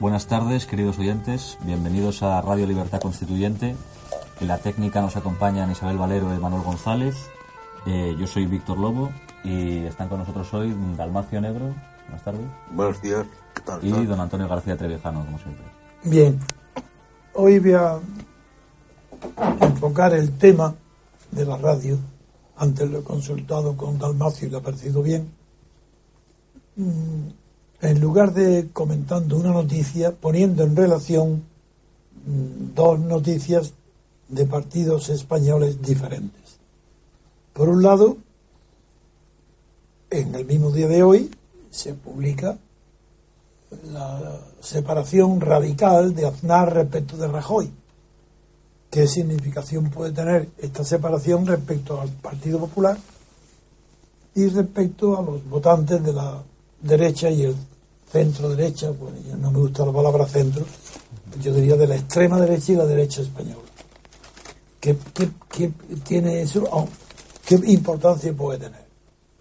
Buenas tardes, queridos oyentes. Bienvenidos a Radio Libertad Constituyente. En la técnica nos acompañan Isabel Valero y Manuel González. Eh, yo soy Víctor Lobo y están con nosotros hoy Dalmacio Negro. Buenas tardes. Buenos días. ¿Qué tal? Y don Antonio García Trevijano, como siempre. Bien, hoy voy a enfocar el tema de la radio. Antes lo he consultado con Dalmacio y le ha parecido bien. Mm, En lugar de comentando una noticia, poniendo en relación mm, dos noticias de partidos españoles diferentes. Por un lado, en el mismo día de hoy se publica la separación radical de Aznar respecto de Rajoy. ¿Qué significación puede tener esta separación respecto al Partido Popular y respecto a los votantes de la derecha y el centro derecha? Bueno, ya no me gusta la palabra centro, yo diría de la extrema derecha y la derecha española. ¿Qué, tiene eso? Oh, ¿Qué importancia puede tener?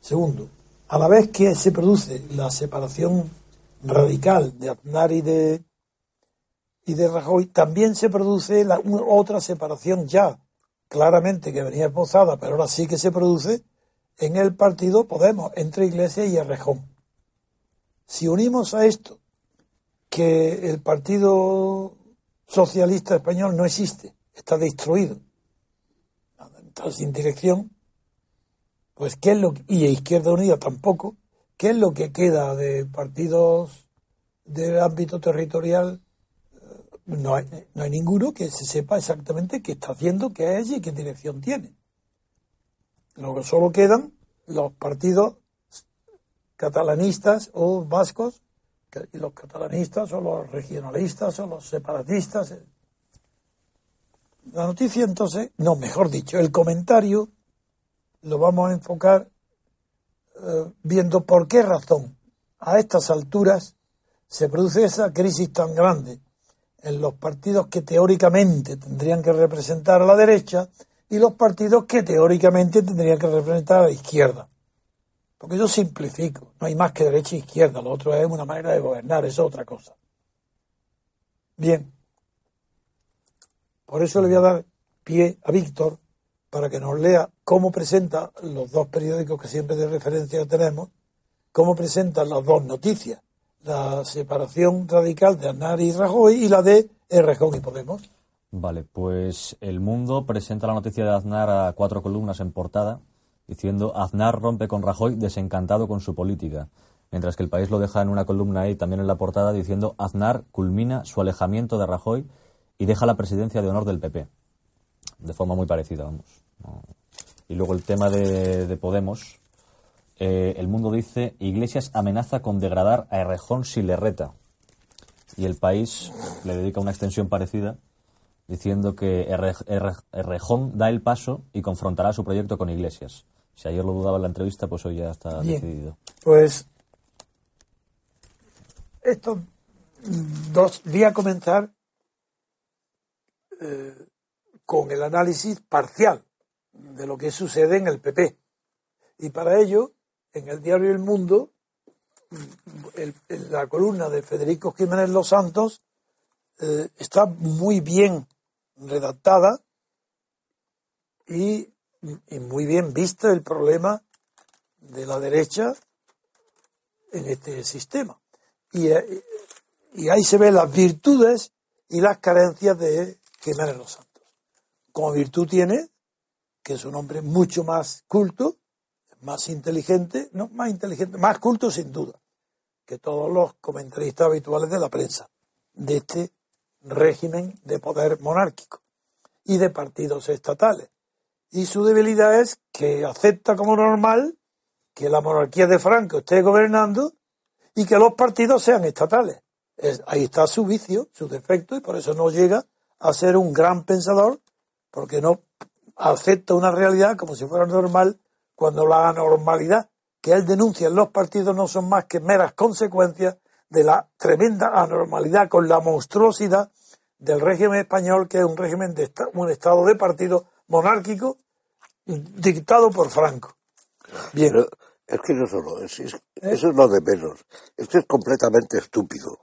Segundo, a la vez que se produce la separación radical de Aznar y de, y de Rajoy, también se produce la, otra separación ya claramente que venía esbozada, pero ahora sí que se produce en el partido Podemos, entre Iglesias y Errejón. Si unimos a esto que el Partido Socialista Español no existe, está destruido, está sin dirección, pues ¿qué es lo que- y Izquierda Unida tampoco, ¿qué es lo que queda de partidos del ámbito territorial? No hay, no hay ninguno que se sepa exactamente qué está haciendo, qué es y qué dirección tiene. Luego solo quedan los partidos catalanistas o vascos, y los catalanistas o los regionalistas o los separatistas. La noticia entonces, no, mejor dicho, el comentario lo vamos a enfocar eh, viendo por qué razón a estas alturas se produce esa crisis tan grande en los partidos que teóricamente tendrían que representar a la derecha y los partidos que teóricamente tendrían que representar a la izquierda. Porque yo simplifico, no hay más que derecha e izquierda, lo otro es una manera de gobernar, eso es otra cosa. Bien, por eso le voy a dar pie a Víctor para que nos lea cómo presenta los dos periódicos que siempre de referencia tenemos, cómo presentan las dos noticias, la separación radical de Aznar y Rajoy y la de Errejón y Podemos. Vale, pues El Mundo presenta la noticia de Aznar a cuatro columnas en portada, diciendo Aznar rompe con Rajoy desencantado con su política. Mientras que el país lo deja en una columna ahí también en la portada diciendo Aznar culmina su alejamiento de Rajoy y deja la presidencia de honor del PP. De forma muy parecida, vamos. Y luego el tema de, de Podemos. eh, el mundo dice Iglesias amenaza con degradar a Errejón si le reta. Y el país le dedica una extensión parecida diciendo que Erre- Erre- Errejón da el paso y confrontará su proyecto con Iglesias. Si ayer lo dudaba en la entrevista, pues hoy ya está Bien. decidido. Pues estos dos, voy a comenzar eh, con el análisis parcial de lo que sucede en el PP. Y para ello, en el diario El Mundo, el- en la columna de Federico Jiménez Los Santos eh, está muy bien redactada y y muy bien visto el problema de la derecha en este sistema. Y, eh, y ahí se ven las virtudes y las carencias de Jiménez Los Santos. Como virtud tiene que es un hombre mucho más culto, más inteligente, no más inteligente, más culto sin duda, que todos los comentaristas habituales de la prensa, de este régimen de poder monárquico y de partidos estatales. Y su debilidad es que acepta como normal que la monarquía de Franco esté gobernando y que los partidos sean estatales. ahí está su vicio, su defecto, y por eso no llega a ser un gran pensador, porque no acepta una realidad como si fuera normal, cuando la anormalidad que él denuncia en los partidos no son más que meras consecuencias de la tremenda anormalidad con la monstruosidad del régimen español, que es un régimen de un estado de partido monárquico dictado por Franco. Bien. es que no solo, es, ¿Eh? eso es lo de menos. Esto es completamente estúpido.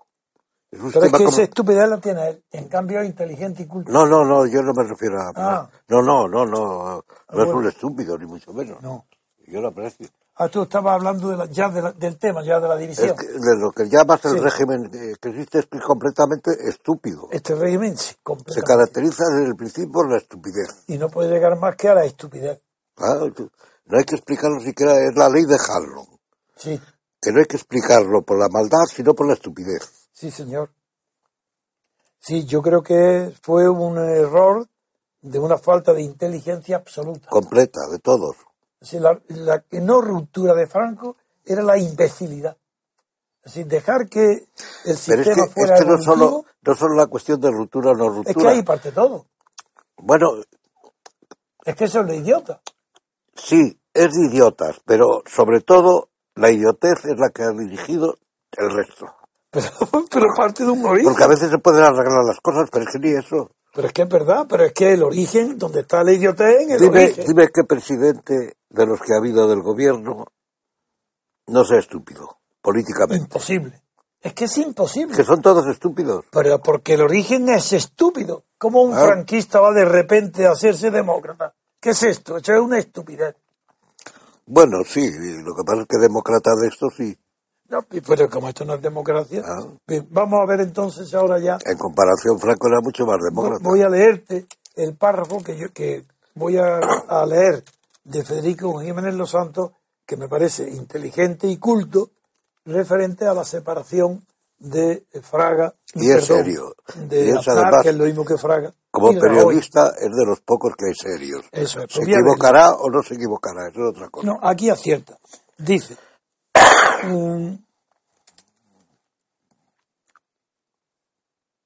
Es Pero es que esa estupidez la tiene él, en cambio inteligente y culto. No, no, no, yo no me refiero a... Ah. No, no, no, no, no es un estúpido, ni mucho menos. No. Yo lo aprecio. Ah, tú estabas hablando de ya del tema, ya de la división. de lo que llamas el régimen que existe es completamente estúpido. Este régimen sí, Se caracteriza desde el principio por la estupidez. Y no puede llegar más que a la estupidez. no hay que explicarlo siquiera, es la ley de Harlem. Sí. Que no hay que explicarlo por la maldad, sino por la estupidez. Sí, señor. Sí, yo creo que fue un error de una falta de inteligencia absoluta. Completa, de todos la, la no ruptura de Franco era la imbecilidad. Es decir, dejar que el sistema fuera. no solo, no solo la cuestión de ruptura o no ruptura. Es que ahí parte todo. Bueno. Es que eso es de idiota. Sí, es de idiotas, pero sobre todo la idiotez es la que ha dirigido el resto. Pero, pero parte de un morir. Porque a veces se pueden arreglar las cosas, pero es que ni eso. Pero es que es verdad, pero es que el origen, donde está la idiotez, en el dime, Dime qué presidente de los que ha habido del gobierno no sea estúpido, políticamente. Imposible. Es que es imposible. Que son todos estúpidos. Pero porque el origen es estúpido. ¿Cómo un franquista va de repente a hacerse demócrata? ¿Qué es esto? es una estupidez. Bueno, sí, lo que pasa es que demócrata de esto sí. No, pero como esto no es democracia, ah. vamos a ver entonces ahora ya. En comparación, Franco era mucho más demócrata. Voy a leerte el párrafo que yo que voy a, leer de Federico Jiménez Los Santos, que me parece inteligente y culto, referente a la separación de Fraga. Y es serio. De que es lo mismo que Fraga. Como periodista es de los pocos que hay serios. Eso es. ¿Se equivocará o no se equivocará? Eso es otra cosa. No, aquí acierta. Dice,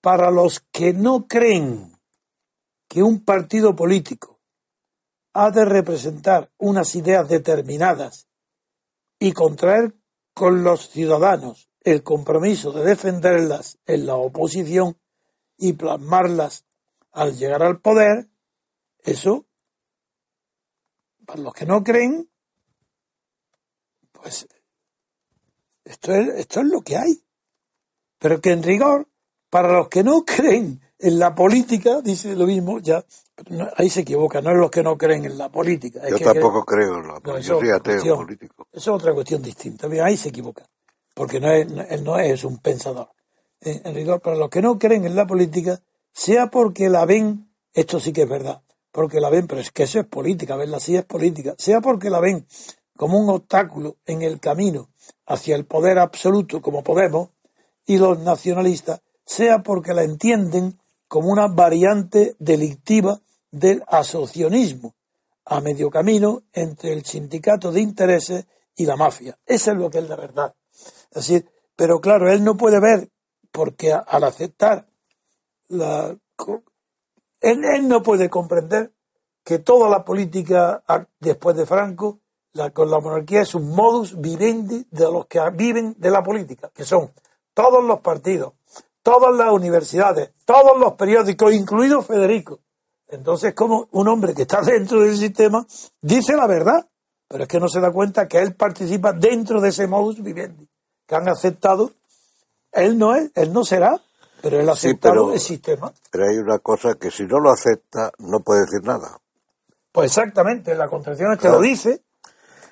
para los que no creen que un partido político ha de representar unas ideas determinadas y contraer con los ciudadanos el compromiso de defenderlas en la oposición y plasmarlas al llegar al poder, eso, para los que no creen, pues esto es, esto es lo que hay. Pero que en rigor, para los que no creen en la política, dice lo mismo, ya ahí se equivoca, no es los que no creen en la política. Yo tampoco creo en la política, yo soy ateo político. Eso es otra cuestión distinta, ahí se equivoca, porque no es, él no es un pensador. En, rigor, para los que no creen en la política, sea porque la ven, esto sí que es verdad, porque la ven, pero es que eso es política, verla así es política, sea porque la ven como un obstáculo en el camino hacia el poder absoluto como Podemos y los nacionalistas, sea porque la entienden como una variante delictiva del asociacionismo, a medio camino entre el sindicato de intereses y la mafia. Eso es lo que es la verdad. Así, pero claro, él no puede ver, porque al aceptar la... él no puede comprender que toda la política después de Franco la, con la monarquía es un modus vivendi de los que viven de la política, que son todos los partidos, todas las universidades, todos los periódicos, incluido Federico. Entonces, como un hombre que está dentro del sistema dice la verdad, pero es que no se da cuenta que él participa dentro de ese modus vivendi, que han aceptado. Él no es, él no será, pero él ha aceptado el sistema. Pero hay una cosa que si no lo acepta, no puede decir nada. Pues exactamente, la Constitución te lo dice.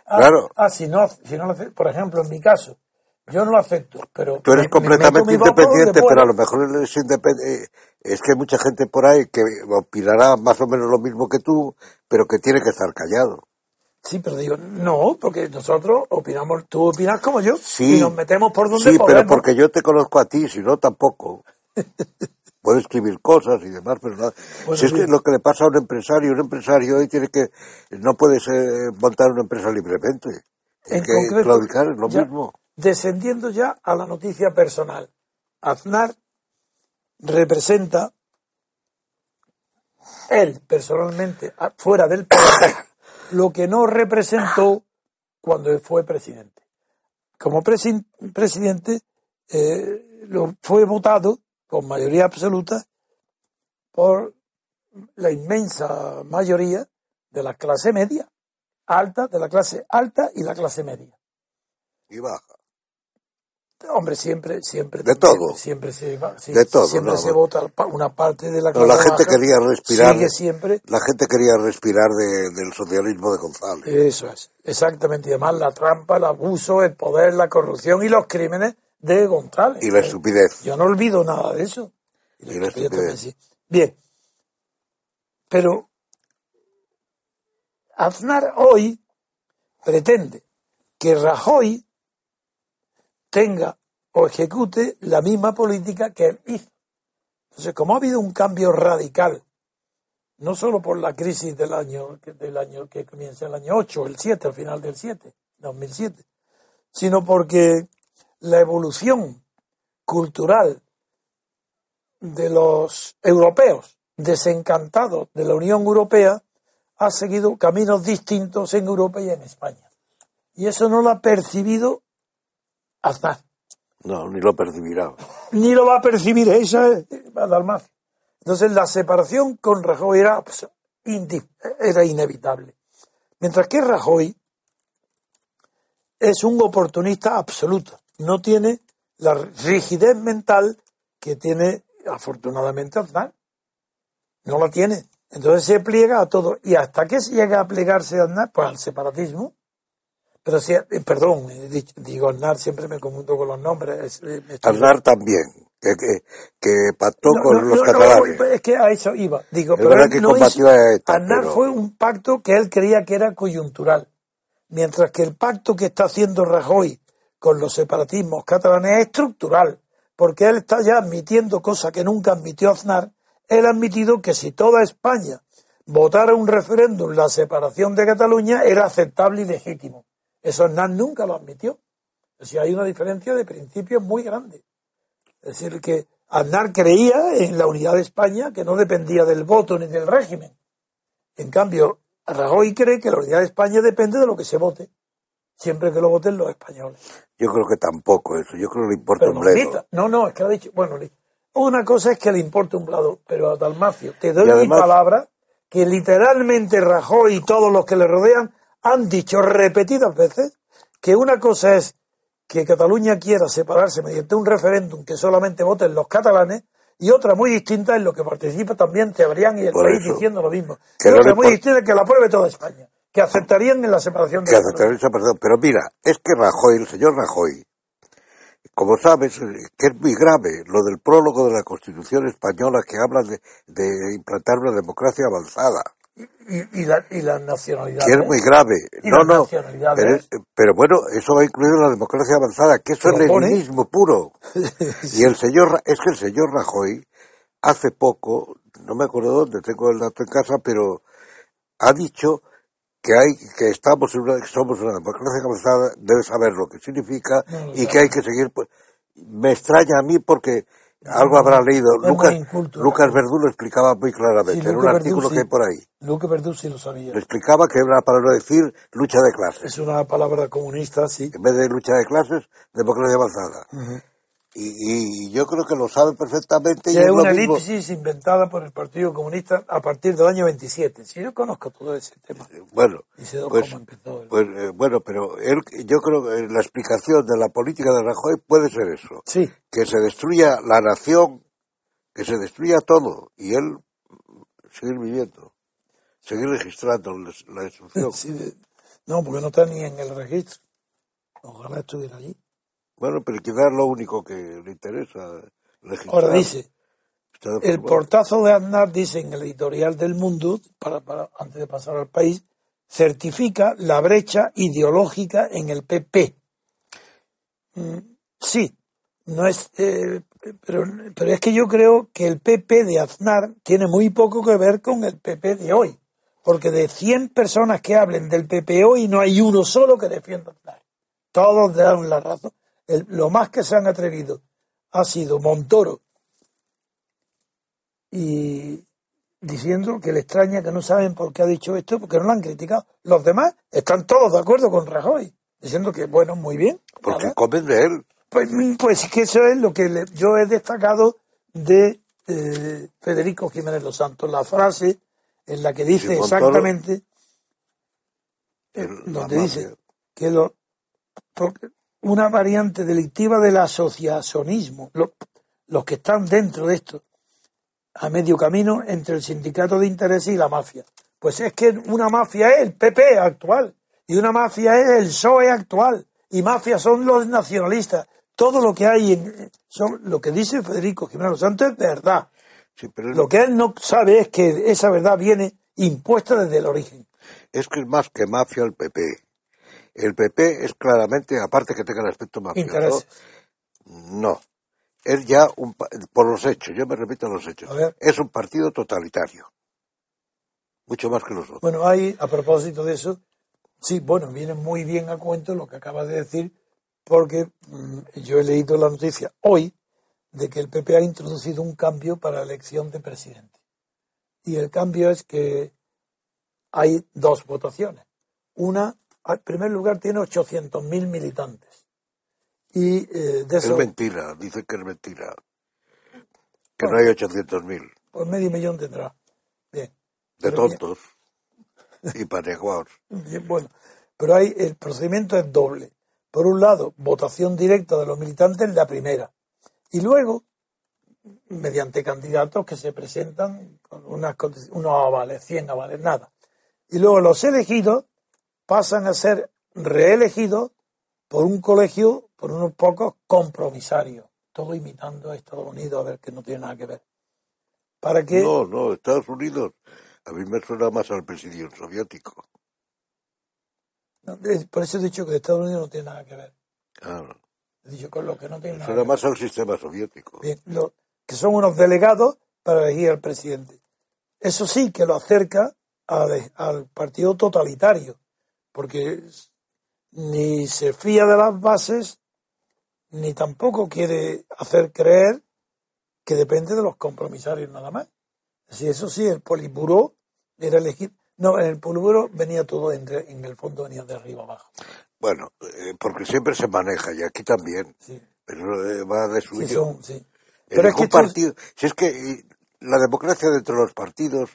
Ah, Claro. Ah, si no, si no lo ace- por ejemplo, en mi caso, yo no lo acepto, pero. Tú eres me- me completamente independiente, pero a lo mejor es independiente. Es que hay mucha gente por ahí que opinará más o menos lo mismo que tú, pero que tiene que estar callado. Sí, pero digo, no, porque nosotros opinamos, tú opinas como yo, Sí. y nos metemos por donde Sí, podemos. pero porque yo te conozco a ti, si no tampoco. Puedo escribir cosas y demás, pero nada. Bueno, si es que lo que le pasa a un empresario, un empresario hoy tiene que, no puedes eh, montar una empresa libremente. En Tiene que concreto, claudicar, es lo ya mismo. Descendiendo ya a la noticia personal, Aznar representa, él personalmente, fuera del poder, lo que no representó cuando fue presidente. Como presi- presidente, eh, lo fue votado con mayoría absoluta por la inmensa mayoría de la clase media, alta, de la clase alta y la clase media. Y baja. Hombre, siempre, siempre. De todo. Siempre se, va- sí, De todo, Siempre no, se no. vota una parte de la Pero clase la gente baja, quería respirar. Sigue siempre. La gente quería respirar de- del socialismo de González. Eso es, exactamente. Y además la trampa, el abuso, el poder, la corrupción y los crímenes de González. Y la estupidez. Yo no olvido nada de eso. Y la estupidez también, estupidez. sí. Bien. Pero Aznar hoy pretende que Rajoy tenga o ejecute la misma política que él hizo. Entonces, como ha habido un cambio radical, no solo por la crisis del año, que- del año que comienza el año 8, el 7, al final del 7, 2007, sino porque la evolución cultural de los europeos desencantados de la Unión Europea ha seguido caminos distintos en Europa y en España. Y eso no lo ha percibido Aznar. No, ni lo percibirá. Ni lo va a percibir esa es Dalmacio. Entonces la separación con Rajoy era, pues, era inevitable. Mientras que Rajoy es un oportunista absoluto. No tiene la rigidez mental que tiene afortunadamente Aznar. No la tiene. Entonces se pliega a todo. ¿Y hasta qué se llega a plegarse Aznar? Pues al separatismo. Pero si, eh, perdón, digo Aznar, siempre me confundo con los nombres. es- eh, Aznar también, que, que, que pactó no, con no, los no, catalanes. es que a eso iba. Digo, Es pero que hizo- a Aznar pero- fue un pacto que él creía que era coyuntural. Mientras que el pacto que está haciendo Rajoy con los separatismos catalanes es estructural. Porque él está ya admitiendo cosas que nunca admitió Aznar. Él ha admitido que si toda España votara un referéndum la separación de Cataluña era aceptable y legítimo. Eso Aznar nunca lo admitió. Es decir, hay una diferencia de principios muy grande. Es decir, que Aznar creía en la unidad de España que no dependía del voto ni del régimen. En cambio, Rajoy cree que la unidad de España depende de lo que se vote, siempre que lo voten los españoles. Yo creo que tampoco eso, yo creo que le importa Pero un bledo. No, no, es que ha dicho, bueno, una cosa es que le importe un blado, pero a Dalmacio, te doy mi palabra que literalmente Rajoy y todos los que le rodean han dicho repetidas veces que una cosa es que Cataluña quiera separarse mediante un referéndum que solamente voten los catalanes y otra muy distinta en lo que participa también Cebrián y el Por país eso. diciendo lo mismo. Que Y no otra muy distinta que la apruebe toda España, que aceptarían en la separación de que Cataluña. aceptar esa persona. Pero mira, es que Rajoy, el señor Rajoy, como sabes, eh, que es muy grave lo del prólogo de la Constitución española que habla de, de implantar una democracia avanzada. Y, y la, y la nacionalidad. Que es muy grave. Y No, no. nacionalidades. Pero, bueno, eso va incluido en la democracia avanzada, que eso es leninismo puro. Y el señor, es que el señor Rajoy, hace poco, no me acuerdo dónde, tengo el dato en casa, pero ha dicho que hay, que estamos en una, que somos una democracia avanzada, debe saber lo que significa No y que hay que seguir. pues, me extraña a mí porque algo habrá leído. Lucas, inculto, Lucas. Verdú lo explicaba muy claramente Sí, en un Lucas artículo que hay por ahí. Luque Verdú sí lo sabía. Lo explicaba que era para no decir lucha de clases. Es una palabra comunista, sí. En vez de lucha de clases, democracia avanzada. Y, y yo creo que lo sabe perfectamente. y es una elipsis inventada por el Partido Comunista a partir del año 27. Si yo conozco todo ese tema. Bueno, Y sé pues, cómo empezó. el- pues, eh, bueno, pero él, yo creo que la explicación de la política de Rajoy puede ser eso. Sí, Que se destruya la nación, que se destruya todo y él seguir viviendo. seguir registrando la instrucción. Sí, de- no, porque no está ni en el registro. Ojalá estuviera allí. Bueno, pero quizás lo único que le interesa registrar. Ahora dice, el portazo de Aznar, dice en el editorial del Mundo, para, para, antes de pasar al país, certifica la brecha ideológica en el PP. Mm, Sí, no es, eh, pero, pero es que yo creo que el PP de Aznar tiene muy poco que ver con el PP de hoy. Porque de 100 personas que hablen del PP hoy, no hay uno solo que defienda a Aznar. Todos dan la razón. El- lo más que se han atrevido ha sido Montoro y diciendo que le extraña que no saben por qué ha dicho esto, porque no lo han criticado. Los demás están todos de acuerdo con Rajoy, diciendo que, bueno, muy bien. Porque comen de él. Pues, pues es que eso es lo que le- yo he destacado de eh, Federico Jiménez Los Santos, la frase en la que dice Montoro- exactamente, la donde dice que lo, porque una variante delictiva del asociacionismo, lo- los que están dentro de esto, a medio camino entre el sindicato de intereses y la mafia. Pues es que una mafia es el PP actual y una mafia es el PSOE actual y mafia son los nacionalistas. Todo lo que hay en son lo que dice Federico Jiménez Santos es verdad. Sí, pero Lo que él no sabe es que esa verdad viene impuesta desde el origen. es que es más que mafia el PP. El PP es claramente, aparte que tenga el aspecto mafioso, no. Es ya un, por los hechos, yo me repito los hechos, A es un partido totalitario. Mucho más que los otros. Bueno, hay, a propósito de eso, sí, bueno, viene muy bien a cuento lo que acaba de decir, porque mm, yo he leído la noticia hoy de que el PP ha introducido un cambio para la elección de presidente. Y el cambio es que hay dos votaciones. Una, en primer lugar, tiene 800.000 militantes. Y eh, de Es mentira, dicen que es mentira. Que no hay 800.000 pues medio millón tendrá. Bien. de Pero bien. tontos y. Bien, Bueno, pero hay, el procedimiento es doble. Por un lado, votación directa de los militantes, la primera. Y luego, mediante candidatos que se presentan con unas, unos avales, 100 avales, nada. Y luego los elegidos pasan a ser reelegidos por un colegio, por unos pocos compromisarios. Todo imitando a Estados Unidos, a ver que no tiene nada que ver. Para que No, no, Estados Unidos. A mí me suena más al presidio soviético. no, por eso he dicho que Estados Unidos no tiene nada que ver. Claro. He dicho con lo que no tiene nada que Suena ver. más al sistema soviético. Bien, lo- que son unos delegados para elegir al presidente. Eso sí que lo acerca al partido totalitario, porque ni se fía de las bases, ni tampoco quiere hacer creer que depende de los compromisarios nada más. Si eso sí, el Politburó era elegir. No, en el Politburó venía todo, entre, en el fondo venía de arriba abajo. Bueno, eh, porque siempre se maneja, y aquí también. Sí, Pero eh, va de sí, suyo. son, sí. En Pero es que es- partido. Si es que eh, la democracia dentro de los partidos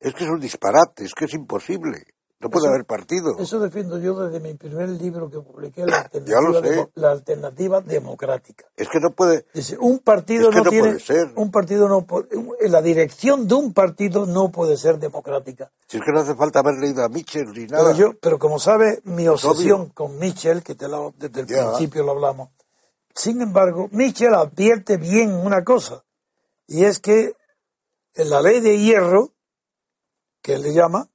es que es un disparate, es que es imposible. No puede Eso- haber partido. Eso defiendo yo desde mi primer libro que publiqué, La Alternativa, la Democrática. Es que no puede. Dice, un partido Es que no, no tiene, puede ser. un partido no puede- la dirección de un partido no puede ser democrática. Si es que no hace falta haber leído a Mitchell ni Pero nada. yo, pero como sabe, mi obsesión obvio. con Mitchell, que te desde el Ya. principio lo hablamos, sin embargo, Mitchell advierte bien una cosa, y es que en la ley de hierro, que él le llama,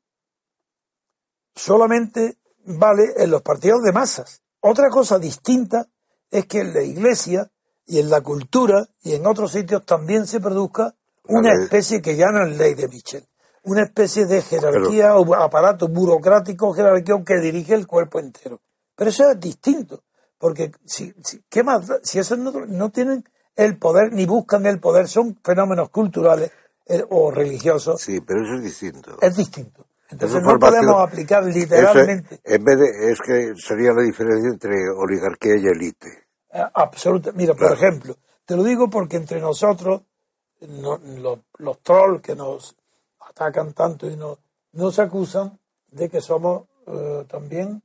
solamente vale en los partidos de masas. Otra cosa distinta es que en la iglesia y en la cultura y en otros sitios también se produzca una especie que ya no es ley de Mitchell, una especie de jerarquía o aparato burocrático jerárquico que dirige el cuerpo entero. Pero eso es distinto, porque si, si, ¿qué más si esos no, no tienen el poder ni buscan el poder, son fenómenos culturales eh, o religiosos, Sí, pero eso es distinto. es distinto. Entonces no podemos aplicar literalmente. en vez de, es que sería la diferencia entre oligarquía y élite. Eh, Absoluta. Mira, por ejemplo, te lo digo porque entre nosotros, no- los, los trolls que nos atacan tanto y nos, nos acusan de que somos eh, también.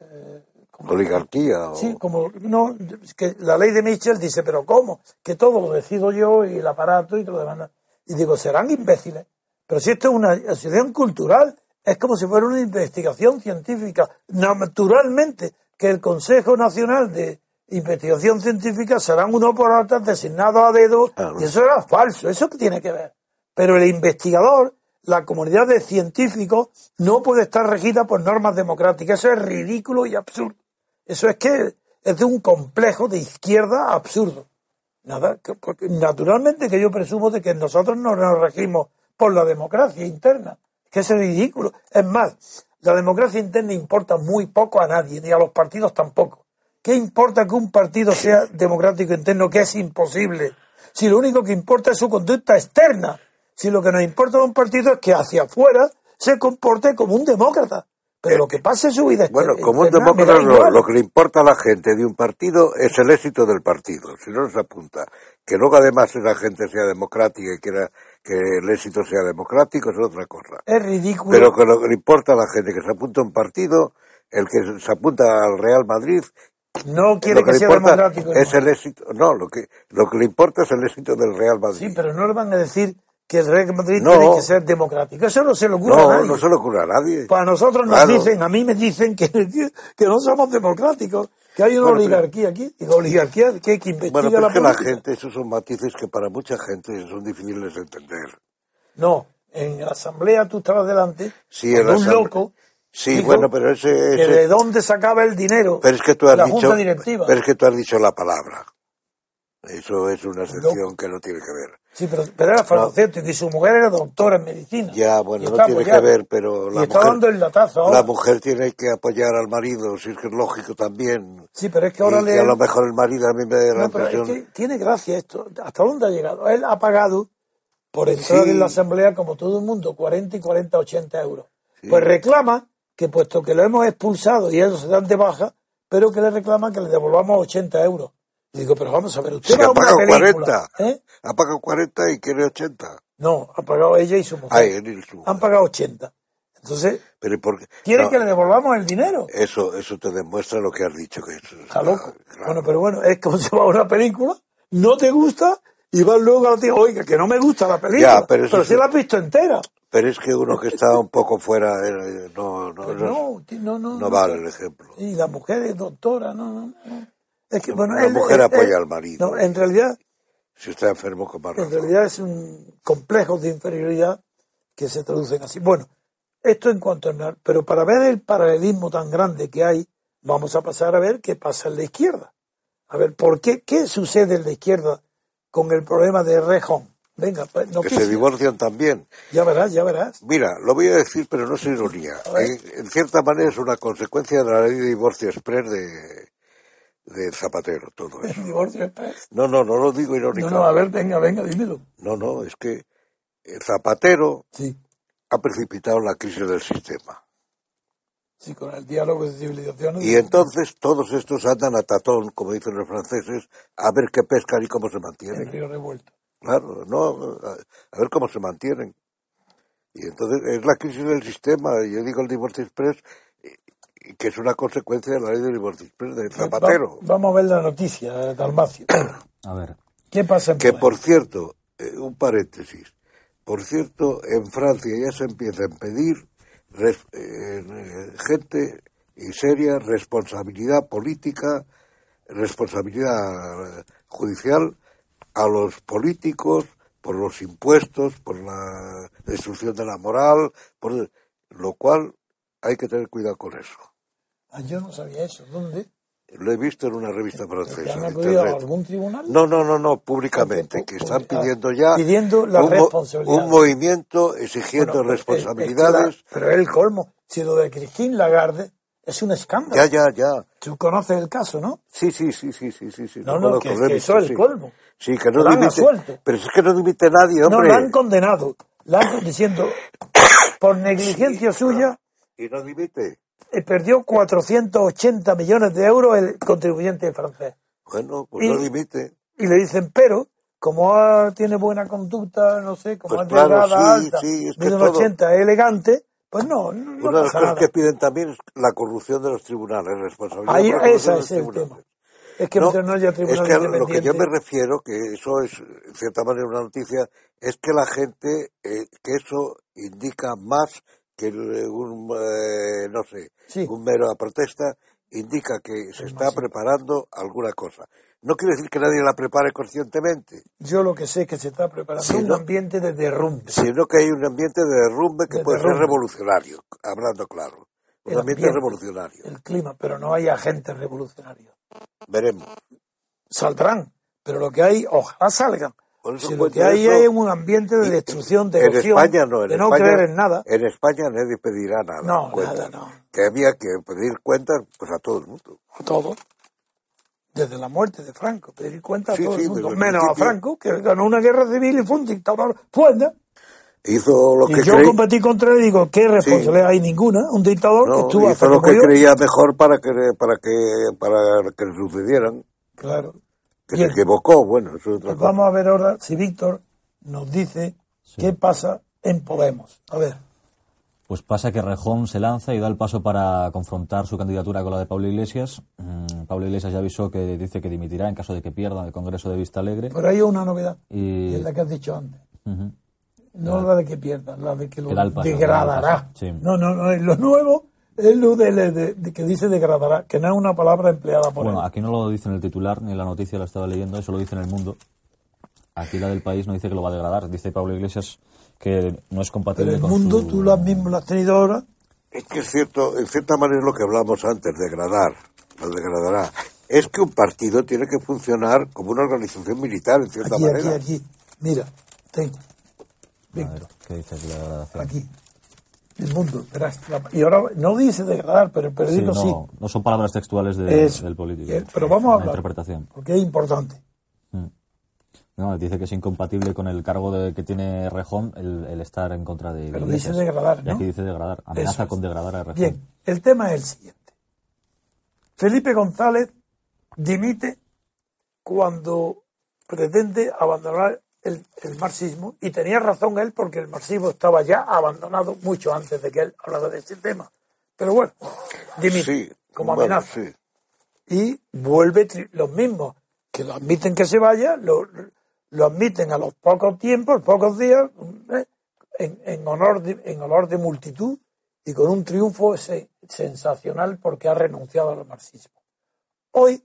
eh, como- Oligarquía. o- Sí, como no, que la ley de Mitchell dice, pero ¿cómo? Que todo lo decido yo y el aparato y todo lo demás. Y digo, serán imbéciles, Pero si esto es una asociación cultural, es como si fuera una investigación científica. Naturalmente, que el Consejo Nacional de Investigación Científica serán unos por otros designados a dedo, y eso era falso. ¿Eso qué tiene que ver? Pero el investigador, la comunidad de científicos, no puede estar regida por normas democráticas. Eso es ridículo y absurdo. Eso es que es de un complejo de izquierda absurdo. Nada, porque naturalmente que yo presumo de que nosotros no nos regimos por la democracia interna, que es ridículo. Es más, la democracia interna importa muy poco a nadie, ni a los partidos tampoco. ¿Qué importa que un partido sea democrático interno, que es imposible? Si lo único que importa es su conducta externa. Si lo que nos importa de un partido es que hacia afuera se comporte como un demócrata. Pero lo que pasa en su vida Bueno, como un demócrata, lo, lo, que le importa a la gente de un partido es el éxito del partido. Si no se apunta. Que luego además la gente sea democrática y quiera que el éxito sea democrático es otra cosa. Es ridículo. Pero que lo que le importa a la gente que se apunta a un partido, el que se apunta al Real Madrid, no quiere que, sea democrático. Es el éxito, no, lo que, lo que le importa es el éxito del Real Madrid. Sí, pero no le van a decir que el Real Madrid tiene que ser democrático. Eso no se le ocurre no, a nadie. No, se le ocurre a nadie. Para nosotros nos dicen, a mí me dicen que, que no somos democráticos, que hay una oligarquía aquí, y la oligarquía que hay que investigar bueno, pero la es que política. la gente, esos son matices que para mucha gente son difíciles de entender. No, en la asamblea tú estabas delante, Sí, un asamblea. loco Sí, dijo bueno, pero ese, que de dónde sacaba el dinero pero es que tú has la dicho, junta directiva. pero es que tú has dicho la palabra. Eso es una excepción que no tiene que ver. Sí, pero, pero era farmacéutico y su mujer era doctora en medicina. Ya, bueno, Y no tiene que ver, pero Y la está mujer, dando el latazo ahora. la mujer tiene que apoyar al marido, si es que es lógico también. Sí, pero es que ahora y le... que a lo mejor el marido a mí me da la No, es impresión. que tiene gracia esto. ¿Hasta dónde ha llegado? Él ha pagado por entrar Sí. en la asamblea, como todo el mundo, 40 y 40, 80 euros. Pues reclama que puesto que lo hemos expulsado y ellos se dan de baja, pero que le reclama que le devolvamos 80 euros. Digo, pero vamos a ver, usted va a ha una pagado película, 40, ¿eh? ha pagado 40 y quiere 80. No, ha pagado ella y su mujer. Ay, él y su Han pagado 80. Entonces, Pero ¿y por qué? quiere No, que le devolvamos el dinero. Eso, eso te demuestra lo que has dicho, que eso Está loco. claro. Bueno, pero bueno, es como se va a una película, no te gusta y vas luego a decir, oiga, que no me gusta la película. Ya, pero si sí. la has visto entera. Pero es que uno que está un poco fuera, eh, no, no, Pues no, no, no, no vale el ejemplo. Y la mujer es doctora, no, no, no. Es que, bueno, La él- mujer él- apoya él- al marido. No, en realidad, Si está enfermo, con más en razón. realidad es un complejo de inferioridad que se traducen así. Bueno, esto en cuanto a... Pero para ver el paralelismo tan grande que hay, vamos a pasar a ver qué pasa en la izquierda. A ver, ¿por qué? ¿Qué sucede en la izquierda con el problema de Rejón? Venga, pues, Que se divorcian también. Ya verás, ya verás. Mira, lo voy a decir, pero no es ironía. En cierta manera es una consecuencia de la ley de divorcio express de, de Zapatero, todo eso. El divorcio express. No, no, no lo digo No, irónicamente. no, a ver, venga, venga, dímelo. No, no, es que eh, Zapatero Sí, ha precipitado la crisis del sistema. sí, con el diálogo de civilizaciones. Y entonces todos estos andan a tatón, como dicen los franceses, a ver qué pescan y cómo se En mantienen. Río Revuelto. Claro, no, a, ver cómo se mantienen. Y entonces es la crisis del sistema, yo digo el divorcio express, que es una consecuencia de la ley del divorcio express de Zapatero. Va- vamos a ver la noticia, Dalmacio. A ver, ¿Qué pasa en Que por cierto, eh, un paréntesis, por cierto, en Francia ya se empieza a pedir res- eh, eh, gente y seria responsabilidad política, responsabilidad judicial a los políticos por los impuestos, por la destrucción de la moral, por lo cual hay que tener cuidado con eso. Ah, yo no sabía eso. ¿Dónde? Lo he visto en una revista ¿Que francesa. han acudido a algún tribunal? No, no, no, no, públicamente, que porque- están ah, pidiendo ya pidiendo la un, responsabilidad. un movimiento exigiendo Bueno, pues, es- es responsabilidades. pero es el colmo. Si lo de Christine Lagarde es un escándalo. Ya, ya, ya. Tú conoces el caso, ¿no? Sí, sí, sí, sí, sí, sí. sí No, no, que, que eso es el colmo. Sí, que no dimite. Pero es que no dimite nadie, No, hombre. la han condenado. La han diciendo, por negligencia suya, Y no dimite. Eh, perdió 480 millones de euros el contribuyente francés. Bueno, pues Y- no dimite. Y le dicen, pero, como ah, tiene buena conducta, no sé, como Pues es claro, sí, alta, sí, es que mide un todo- 80, es elegante, pues no, no, Una de las cosas que piden también es la corrupción de los tribunales, responsabilidad Ahí, por la ese de los es el tribunales. tema. es que No, no haya es tribunal que a lo que yo me refiero, que eso es en cierta manera una noticia, es que la gente, eh, que eso indica más que un, eh, no sé, Sí. un mero protesta, indica que se está preparando alguna cosa. No quiere decir que nadie la prepare conscientemente, yo lo que sé es que se está preparando Sí, un ambiente de derrumbe. sino que hay un ambiente de derrumbe que De puede derrumbe. ser revolucionario, hablando claro. Un El ambiente, ambiente. revolucionario. El clima, pero no hay agentes revolucionarios. Veremos. Saldrán, pero lo que hay, ojalá salgan. Por eso Si lo cuento que hay eso. un ambiente de destrucción, de en España no, en de no España, creer en nada. En España nadie pedirá nada. No, cuentas. nada, no. Que había que pedir cuentas pues a todo el mundo. a todo, desde la muerte de Franco, pedir cuenta a todo sí, el mundo, menos a. Franco, que ganó una guerra civil y fue un dictador fuerte. Hizo lo Y que yo creí- competí contra él y digo, ¿qué responsabilidad hay ninguna? Un dictador que estuvo hizo lo que que creía mejor para que para que para que le sucedieran. Claro. Que Bien. se equivocó, bueno, eso es otra Pues cosa. vamos a ver ahora si Víctor nos dice qué pasa en Podemos. A ver, Pues pasa que Rejón se lanza y da el paso para confrontar su candidatura con la de Pablo Iglesias. Mm, Pablo Iglesias ya avisó que dice que dimitirá en caso de que pierda el Congreso de Vista Alegre. pero hay una novedad, Y- y es la que has dicho antes. No la de que pierda, la de que lo degradará. sí. No, no, no, lo nuevo es lo de, de- de que dice degradará, que no es una palabra empleada por Bueno, él. aquí no lo dice en el titular ni en la noticia, la estaba leyendo, eso lo dice en el mundo. Aquí la del país no dice que lo va a degradar. Dice Pablo Iglesias que no es Pero compatible el con mundo, su- tú lo has mismo lo has tenido ahora, Es que es cierto, en cierta manera es lo que hablamos antes, degradar, lo degradará. Es que un partido tiene que funcionar como una organización militar, en cierta aquí, aquí, manera. aquí. Mira, ten, A ver, ¿qué dice aquí la degradación? aquí. El mundo, verás. la- y ahora no dice degradar, pero el Sí, periódico sí. no, no son palabras textuales de- del político. Pero vamos a hablar, interpretación. porque es importante. No, dice que es incompatible con el cargo de, que tiene Rejón el, el estar en contra de Pero dice degradar, Y ¿no? aquí dice degradar. Amenaza es. con degradar a Rejón. Bien, el tema es el siguiente. Felipe González dimite cuando pretende abandonar el, el marxismo y tenía razón él porque el marxismo estaba ya abandonado mucho antes de que él hablara de ese tema. Pero bueno, dimite Sí, como bueno, amenaza. sí. y vuelve los mismos que lo admiten que se vaya, lo, lo admiten a los pocos tiempos, pocos días, ¿eh? en, en honor de, en honor de multitud y con un triunfo se- sensacional porque ha renunciado al marxismo. Hoy,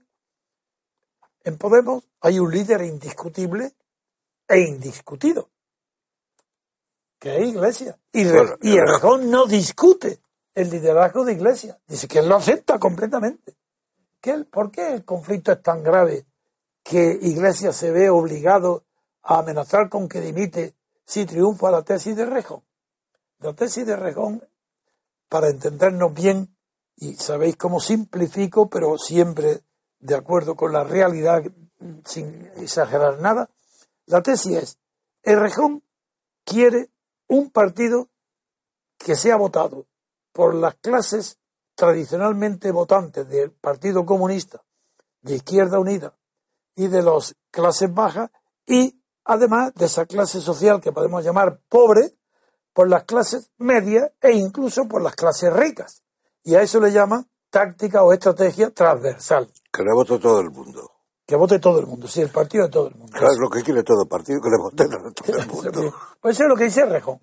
en Podemos, hay un líder indiscutible e indiscutido, que es Iglesia. Y, Bueno, y Errejón no discute el liderazgo de Iglesia. Dice que él lo acepta completamente. ¿Qué el- ¿Por qué el conflicto es tan grave que Iglesia se ve obligado a amenazar con que dimite si triunfa la tesis de Rejón? La tesis de Rejón, para entendernos bien, y sabéis cómo simplifico, pero siempre de acuerdo con la realidad, sin exagerar nada, la tesis es, Errejón quiere un partido que sea votado por las clases tradicionalmente votantes del Partido Comunista, de Izquierda Unida y de las clases bajas y además de esa clase social que podemos llamar pobre por las clases medias e incluso por las clases ricas. Y a eso le llama táctica o estrategia transversal, Que le vote todo el mundo. Que vote todo el mundo, sí, el partido de todo el mundo. Claro, es lo que quiere todo partido, que le vote a todo el mundo. Pues eso es lo que dice Rejón.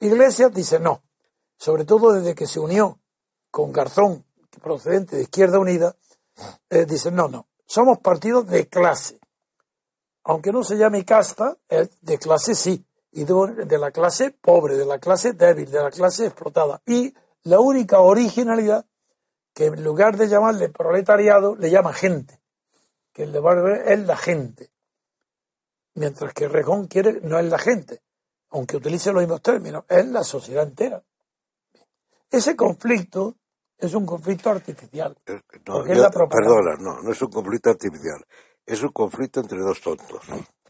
Iglesias dice no, sobre todo desde que se unió con Garzón, procedente de Izquierda Unida, eh, dice no, no, somos partidos de clase. Aunque no se llame casta, es de clase sí, y de, de la clase pobre, de la clase débil, de la clase explotada. Y la única originalidad que en lugar de llamarle proletariado, le llama gente, que el de es la gente. Mientras que Rejón quiere, no es la gente, aunque utilice los mismos términos, es la sociedad entera. Ese conflicto es un conflicto artificial. Es- No, Porque es yo- la propaganda. perdona, no, no es un conflicto artificial. Es un conflicto entre dos tontos.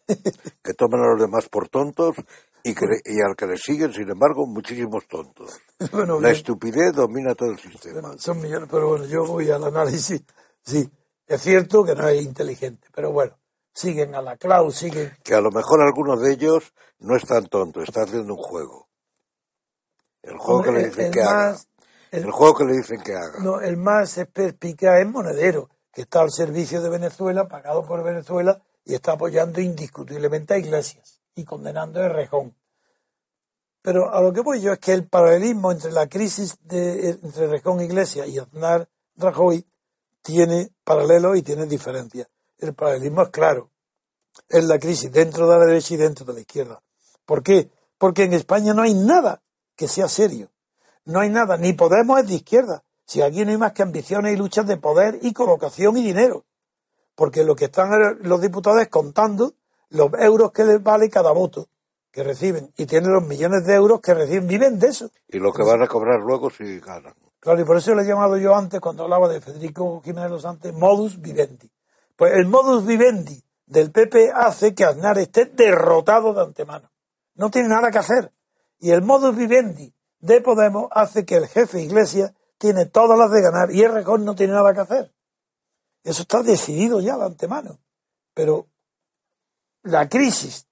que toman a los demás por tontos y, que y al que le siguen, sin embargo, muchísimos tontos. Bueno, La bien, estupidez domina todo el sistema. bueno, son millones, pero bueno, yo voy al análisis. Sí, es cierto que no es inteligente, pero bueno, siguen a la clau, siguen. Que a lo mejor algunos de ellos no están tontos, están haciendo un juego. El juego que le dicen que haga. el- El juego que le dicen que haga. no, el más perspicaz es Monedero, que está al servicio de Venezuela, pagado por Venezuela, y está apoyando indiscutiblemente a Iglesias y condenando a Rejón. Pero a lo que voy yo es que el paralelismo entre la crisis de, entre Rejón Iglesias y Aznar Rajoy tiene paralelos y tiene diferencias. El paralelismo es claro. Es la crisis dentro de la derecha y dentro de la izquierda. ¿Por qué? Porque en España no hay nada que sea serio. No hay nada, ni Podemos es de izquierda. Si aquí no hay más que ambiciones y luchas de poder y colocación y dinero. Porque lo que están los diputados es contando los euros que les vale cada voto que reciben y tienen los millones de euros que reciben, viven de eso. Y lo que van a cobrar luego si ganan. Claro, y por eso le he llamado yo antes, cuando hablaba de Federico Jiménez Los Santos, modus vivendi. Pues el modus vivendi del PP hace que Aznar esté derrotado de antemano. No tiene nada que hacer. Y el modus vivendi de Podemos hace que el jefe Iglesias tiene todas las de ganar y el Rejón no tiene nada que hacer. Eso está decidido ya de antemano. Pero la crisis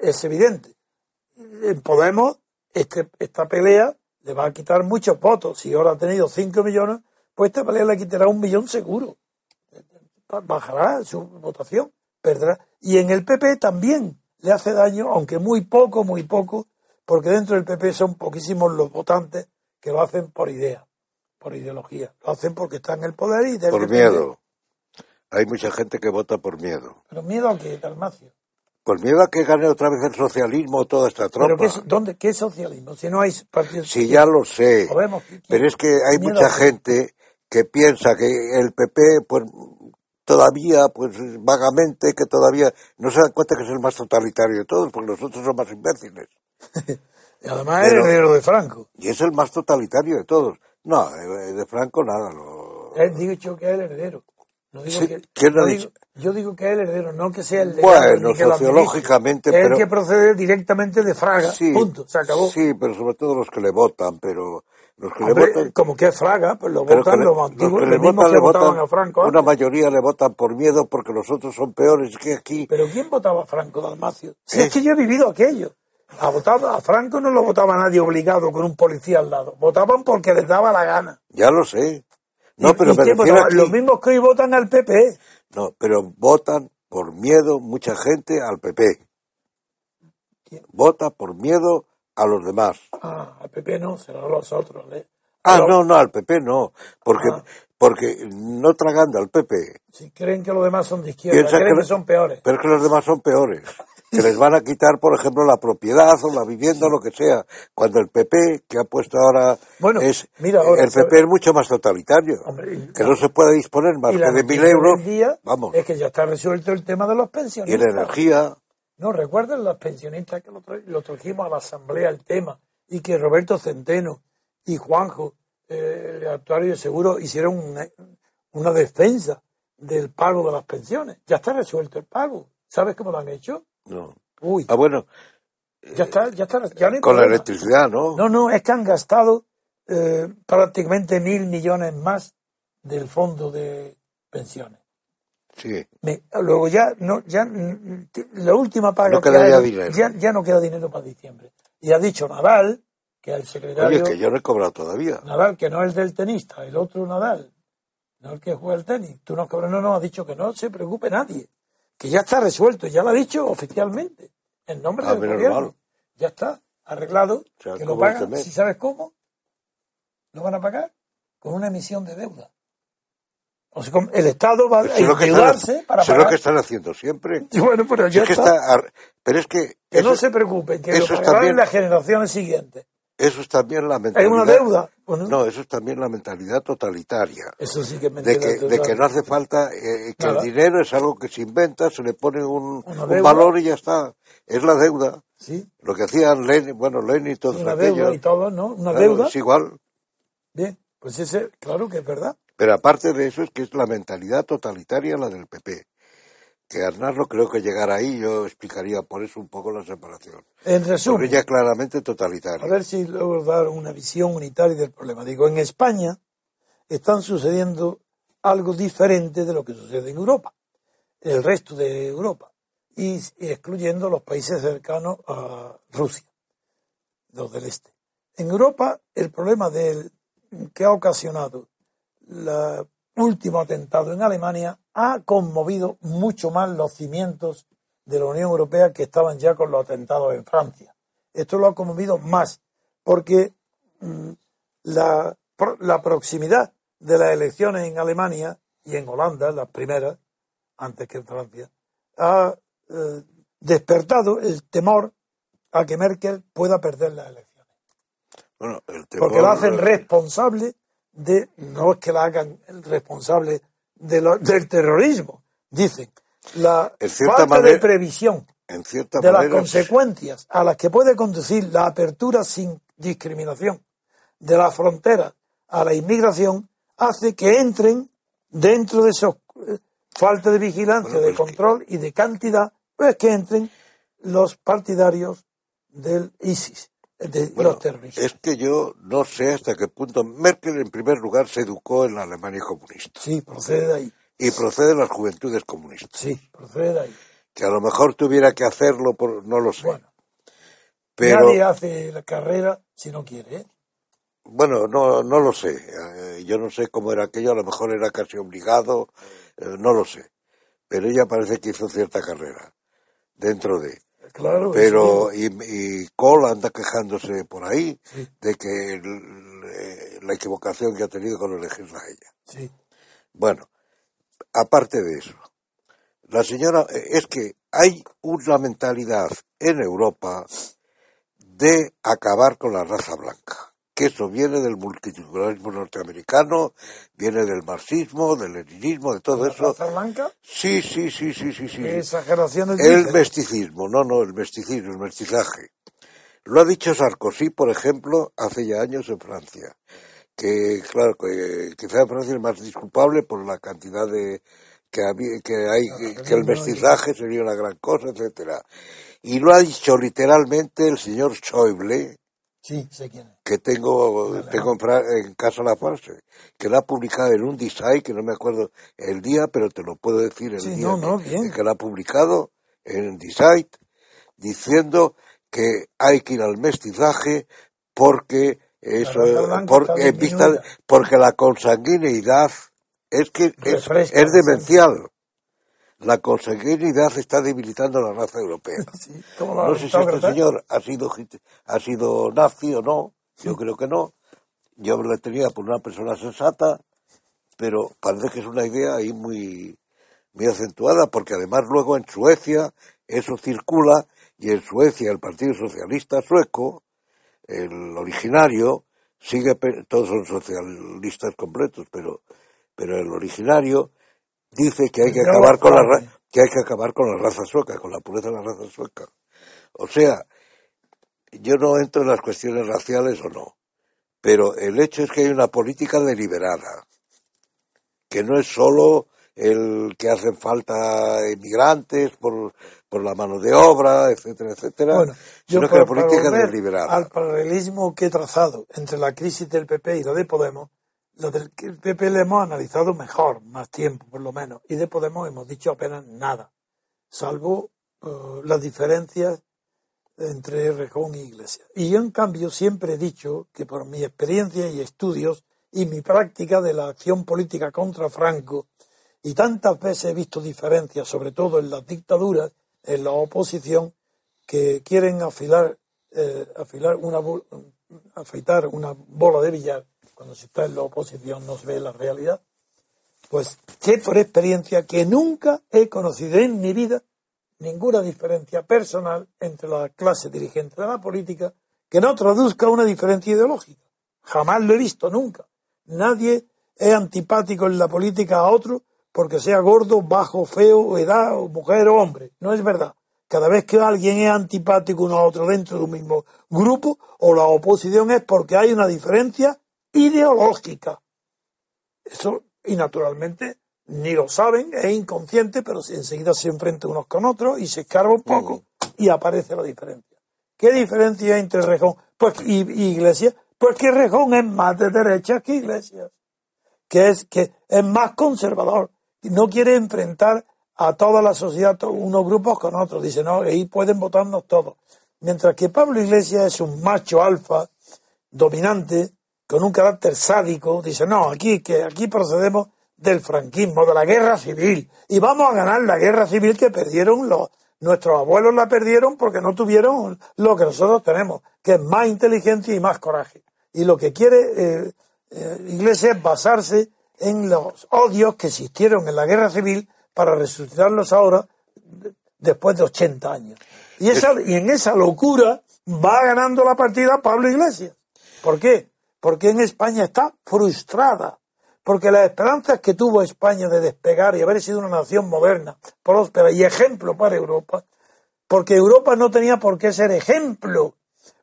es evidente. En Podemos, este, esta pelea le va a quitar muchos votos. Si ahora ha tenido 5 millones, pues esta pelea le quitará un millón seguro. Bajará su votación, perderá. Y en el PP también le hace daño, aunque muy poco, muy poco, porque dentro del PP son poquísimos los votantes que lo hacen por idea, por ideología. Lo hacen porque están en el poder y... Por miedo. Hay mucha gente que vota por miedo. ¿Pero miedo a qué, Dalmacio? Por miedo a que gane otra vez el socialismo toda esta tropa. ¿Pero qué, dónde, qué socialismo? Si no hay partidos... Sí, ya lo sé. pero es que hay mucha gente que piensa que el PP, pues todavía, pues vagamente, que todavía no se dan cuenta que es el más totalitario de todos, porque nosotros somos más imbéciles. y además es el heredero de Franco. Y es el más totalitario de todos. No, de Franco nada. Lo... He dicho que es el heredero. No digo que, yo digo que es el heredero, no que sea el Bueno, sociológicamente. Es el que procede directamente de Fraga. punto, se acabó. Sí, pero sobre todo los que le votan, pero. Los que le votan, como que es Fraga, pues lo votan los antiguos, los que le votan, le votan, a Franco. Una mayoría le votan por miedo porque los otros son peores que aquí. Pero ¿quién votaba a Franco Dalmacio? Si es que yo he vivido aquello. A, votar, a Franco no lo votaba nadie obligado con un policía al lado. Votaban porque les daba la gana. Ya lo sé. No, pero Los mismos que hoy votan al PP. No, pero votan por miedo mucha gente al PP. Vota por miedo a los demás. Ah, al PP no, serán los otros. ¿eh? Ah, no, no, al PP no. Porque, ah. porque no tragando al PP. Si creen que los demás son de izquierda, creen que, son peores. Pero es que los demás son peores que les van a quitar, por ejemplo, la propiedad o la vivienda o lo que sea. Cuando el PP, que ha puesto ahora, bueno, es, mira, el PP es mucho más totalitario. que no se puede disponer más que de mil euros. vamos. Es que ya está resuelto el tema de los pensionistas. Y la energía. No, recuerden los pensionistas que lo, trajimos a la asamblea el tema y que Roberto Centeno y Juanjo, eh, el actuario de seguro, hicieron una, una defensa del pago de las pensiones. Ya está resuelto el pago. ¿Sabes cómo lo han hecho? No. Uy. Ah, bueno. Ya está, ya está. con la electricidad, ¿no? No, no, es que han gastado eh, prácticamente mil millones más del fondo de pensiones. Sí. luego ya, no, ya, la última paga no que ya, ya, no queda dinero para diciembre. Y ha dicho Nadal, que es el secretario. Oye, que yo no he cobrado todavía. Nadal, que no es del tenista, el otro Nadal, no el que juega el tenis. Tú no cobras, no, no, ha dicho que no se preocupe nadie que ya está resuelto, ya lo ha dicho oficialmente, en nombre ah, del gobierno. Ya está, arreglado, que lo pagan, si sabes cómo, lo van a pagar con una emisión de deuda. O sea, el Estado va a endeudarse para pagar. Es lo que están haciendo siempre. bueno, pero ya está. pero es que... Que no se preocupen, que lo pagarán las generaciones siguientes. Eso es también la mentalidad. ¿Hay una deuda? no, eso es también la mentalidad totalitaria. Eso sí que es de que, de que no hace falta, eh, que el dinero es algo que se inventa, se le pone un, valor y ya está. Es la deuda. Sí. Lo que hacían Lenin, bueno, Lenin y todos Una deuda y todo, ¿no? Una deuda. Es igual. Bien, pues ese, claro que es verdad. Pero aparte de eso es que es la mentalidad totalitaria la del PP que no creo que llegar ahí, yo explicaría por eso un poco la separación. En resumen. Porque ella claramente totalitaria. A ver si logro dar una visión unitaria del problema. Digo, en España están sucediendo algo diferente de lo que sucede en Europa, el resto de Europa, y excluyendo los países cercanos a Rusia, los del este. En Europa, el problema del, que ha ocasionado la último atentado en Alemania ha conmovido mucho más los cimientos de la Unión Europea que estaban ya con los atentados en Francia. Esto lo ha conmovido más porque mm, la, la proximidad de las elecciones en Alemania y en Holanda, las primeras, antes que en Francia, ha eh, despertado el temor a que Merkel pueda perder las elecciones. Bueno, el temor, Porque la hacen responsable de, no es que la hagan responsable de lo- del terrorismo, dicen, la En falta de previsión en cierta de las consecuencias a las que puede conducir la apertura sin discriminación de la frontera a la inmigración hace que entren dentro de esos eh, falta de vigilancia, Bueno, de pues que- control y de cantidad, pues que entren los partidarios del ISIS, de Bueno, los terroristas. es que yo no sé hasta qué punto Merkel en primer lugar se educó en la Alemania comunista Sí, procede de ahí. y procede de las juventudes comunistas. Sí, procede de ahí. Que a lo mejor tuviera que hacerlo, por, no lo sé. Bueno, pero nadie hace la carrera si no quiere. ¿eh? bueno, no, no lo sé. Eh, yo no sé cómo era aquello, a lo mejor era casi obligado, eh, no lo sé. Pero ella parece que hizo cierta carrera dentro de. Claro, Pero, y, y Kohl anda quejándose por ahí Sí. de que el- eh, la equivocación que ha tenido con elegirla a ella. sí. Bueno, aparte de eso, la señora, eh, es que hay una mentalidad en Europa de acabar con la raza blanca. Que eso viene del multiculturalismo norteamericano, viene del marxismo, del leninismo, de todo ¿La eso. raza blanca? Sí, sí, sí, sí, sí, sí. ¿Qué exageraciones El dicen? mesticismo, no, no, el mesticismo, el mestizaje. Lo ha dicho Sarkozy, por ejemplo, hace ya años en Francia. Que, claro, que quizá en Francia es más disculpable por la cantidad de que, había- que hay, que, que el mestizaje sería una gran cosa, etcétera. Y lo ha dicho literalmente el señor Schäuble, Sí, sé quién es. que tengo, tengo en, casa la frase, que la ha publicado en un design, que no me acuerdo el día, pero te lo puedo decir el Sí, día no, que, no, bien. que la ha publicado en design, diciendo que hay que ir al mestizaje porque eso, raza blanca por- está en vista- porque la consanguineidad es que es, es demencial. La consanguinidad está debilitando la raza europea. Sí, No sé si este señor ha sido, ha sido nazi o no, yo creo que no. Yo le tenía por una persona sensata, pero parece que es una idea ahí muy, muy acentuada, porque además luego en Suecia eso circula y en Suecia el Partido Socialista Sueco, el originario, sigue, todos son socialistas completos, pero, pero el originario dice que hay que Yo acabar con la que hay que acabar con la raza sueca, con la pureza de la raza sueca. O sea, yo no entro en las cuestiones raciales o no, pero el hecho es que hay una política deliberada, que no es solo el que hacen falta inmigrantes por, por la mano de obra, etcétera, etcétera, Bueno, yo sino que la política deliberada. Al paralelismo que he trazado entre la crisis del PP y la de Podemos, la del PP le hemos analizado mejor, más tiempo por lo menos, y de Podemos hemos dicho apenas nada, salvo eh, las diferencias entre Rejón e Iglesias. Y yo, en cambio, siempre he dicho que por mi experiencia y estudios y mi práctica de la acción política contra Franco, y tantas veces he visto diferencias, sobre todo en las dictaduras, en la oposición, que quieren afilar, eh, afilar una, afeitar una bola de billar, cuando se está en la oposición no se ve la realidad, pues sé por experiencia que nunca he conocido en mi vida ninguna diferencia personal entre la clase dirigente de la política que no traduzca una diferencia ideológica. Jamás lo he visto, nunca. Nadie es antipático en la política a otro porque sea gordo, bajo, feo, edad, o mujer o hombre. No es verdad. Cada vez que alguien es antipático uno a otro dentro de un mismo grupo o la oposición es porque hay una diferencia ideológica. Eso, y naturalmente, ni lo saben, es inconsciente, pero enseguida se enfrentan unos con otros y se escarba un poco y aparece la diferencia. ¿Qué diferencia hay entre Rejón pues, y, y Iglesias? Pues que Rejón es más de derecha que Iglesias, que es, que es más conservador, y no quiere enfrentar a toda la sociedad, unos grupos con otros. Dice, no, ahí pueden votarnos todos. Mientras que Pablo Iglesias es un macho alfa, dominante, con un carácter sádico, dice, no, aquí, que aquí procedemos del franquismo, de la guerra civil. Y vamos a ganar la guerra civil que perdieron los, nuestros abuelos la perdieron porque no tuvieron lo que nosotros tenemos, que es más inteligencia y más coraje. Y lo que quiere eh, eh, Iglesia es basarse en los odios que existieron en la guerra civil para resucitarlos ahora después de 80 años. Y, esa, y en esa locura va ganando la partida Pablo Iglesias. ¿Por qué? Porque en España está frustrada. Porque las esperanzas que tuvo España de despegar y haber sido una nación moderna, próspera y ejemplo para Europa, porque Europa no tenía por qué ser ejemplo,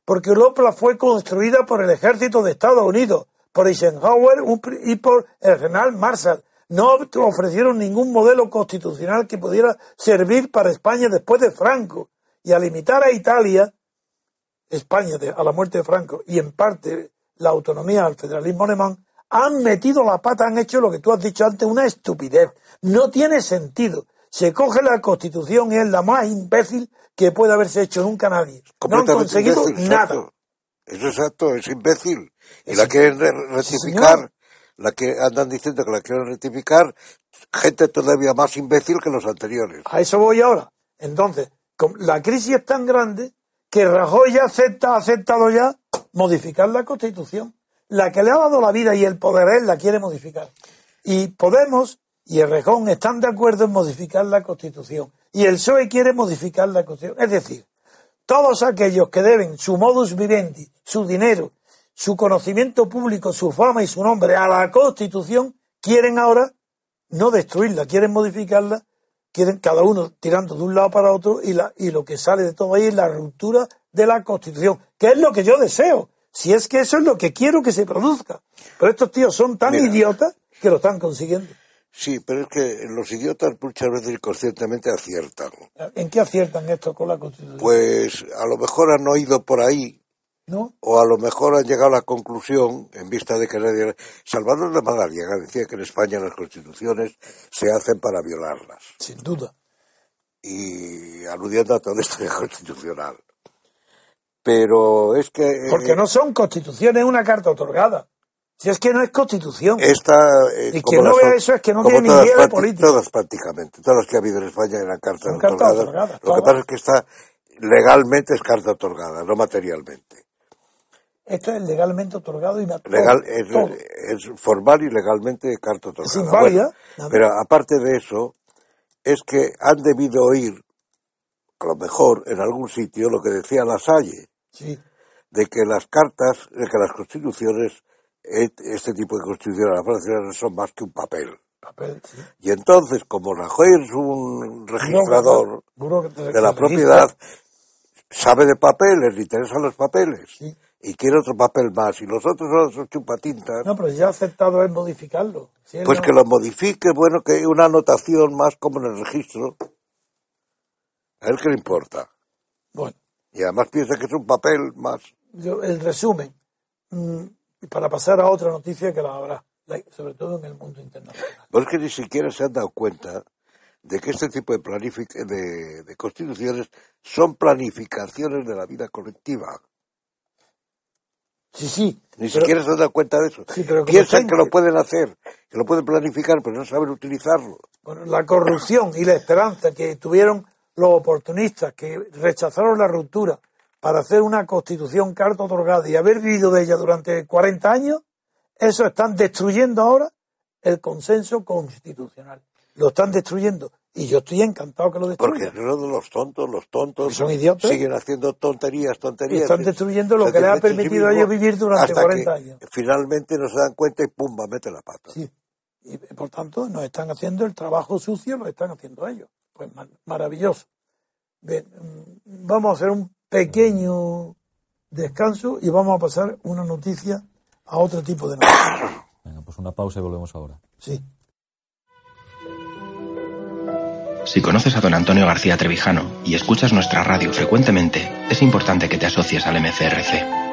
porque Europa fue construida por el ejército de Estados Unidos, por Eisenhower y por el general Marshall. No ofrecieron ningún modelo constitucional que pudiera servir para España después de Franco. Y al limitar a Italia, España a la muerte de Franco, y en parte la autonomía al federalismo alemán, han metido la pata, han hecho lo que tú has dicho antes, una estupidez. No tiene sentido. Se coge la constitución y es la más imbécil que puede haberse hecho nunca nadie. No han conseguido nada. Eso es exacto, es imbécil. Y la quieren rectificar, la que andan diciendo que la quieren rectificar, gente todavía más imbécil que los anteriores. A eso voy ahora. Entonces, la crisis es tan grande que Rajoy ya acepta, ha aceptado ya modificar la Constitución. La que le ha dado la vida y el poder él la quiere modificar. Y Podemos y el Rejón están de acuerdo en modificar la Constitución. Y el PSOE quiere modificar la Constitución. Es decir, todos aquellos que deben su modus vivendi, su dinero, su conocimiento público, su fama y su nombre a la Constitución, quieren ahora no destruirla, quieren modificarla, quieren cada uno tirando de un lado para otro y, la, y lo que sale de todo ahí es la ruptura de la Constitución, que es lo que yo deseo, si es que eso es lo que quiero que se produzca. Pero estos tíos son tan idiotas que lo están consiguiendo. Sí, pero es que los idiotas muchas veces inconscientemente aciertan. ¿En qué aciertan esto con la Constitución? Pues a lo mejor han oído por ahí o a lo mejor han llegado a la conclusión, en vista de que nadie... Salvador de Madariaga decía que en España las constituciones se hacen para violarlas. Sin duda. Y aludiendo a la historia constitucional. Pero es que... Porque eh, no son constituciones, una carta otorgada. Si es que no es constitución. Esta, eh, y que no vea eso es que no tiene ni idea de política. Todas prácticamente, todas las que ha habido en España eran cartas otorgadas. Lo que pasa es que está legalmente es carta otorgada, no materialmente. Esto es legalmente otorgado y Legal, es, formal y legalmente carta otorgada. pero aparte de eso, es que han debido oír, a lo mejor en algún sitio, lo que decía Lasalle, sí. de que las cartas, de que las constituciones, este tipo de constituciones no son más que un papel. Papel, sí. Y entonces, como Rajoy es un registrador de la propiedad, sabe de papeles, le interesan los papeles. Sí y quiere otro papel más, y los otros son chupatintas. No, pero ya ha aceptado él modificarlo. pues que lo modifique, bueno, que una anotación más como en el registro. A él que le importa. Bueno. Y además piensa que es un papel más. Yo, el resumen, mm, para pasar a otra noticia que la habrá, sobre todo en el mundo internacional. Pues que ni siquiera se han dado cuenta de que este tipo de, de, de constituciones son planificaciones de la vida colectiva. Sí, sí. Ni siquiera se han dado cuenta de eso. Piensan que lo pueden hacer, que lo pueden planificar, pero no saben utilizarlo. Bueno, la corrupción y la esperanza que tuvieron los oportunistas que rechazaron la ruptura para hacer una constitución carta otorgada y haber vivido de ella durante 40 años, eso están destruyendo ahora el consenso constitucional. Lo están destruyendo. Y yo estoy encantado que lo destruyan. Porque los tontos, los tontos son idiotas. siguen haciendo tonterías, tonterías. están destruyendo lo que les ha permitido a ellos vivir durante 40 años. Finalmente no se dan cuenta y pumba, mete la pata. Sí. Y por tanto, nos están haciendo el trabajo sucio, lo están haciendo ellos. Pues maravilloso. Bien, mm, vamos a hacer un pequeño descanso y vamos a pasar una noticia a otro tipo de noticia. Venga, pues una pausa y volvemos ahora. Sí. Si conoces a don Antonio García Trevijano y escuchas nuestra radio frecuentemente, es importante que te asocies al MCRC.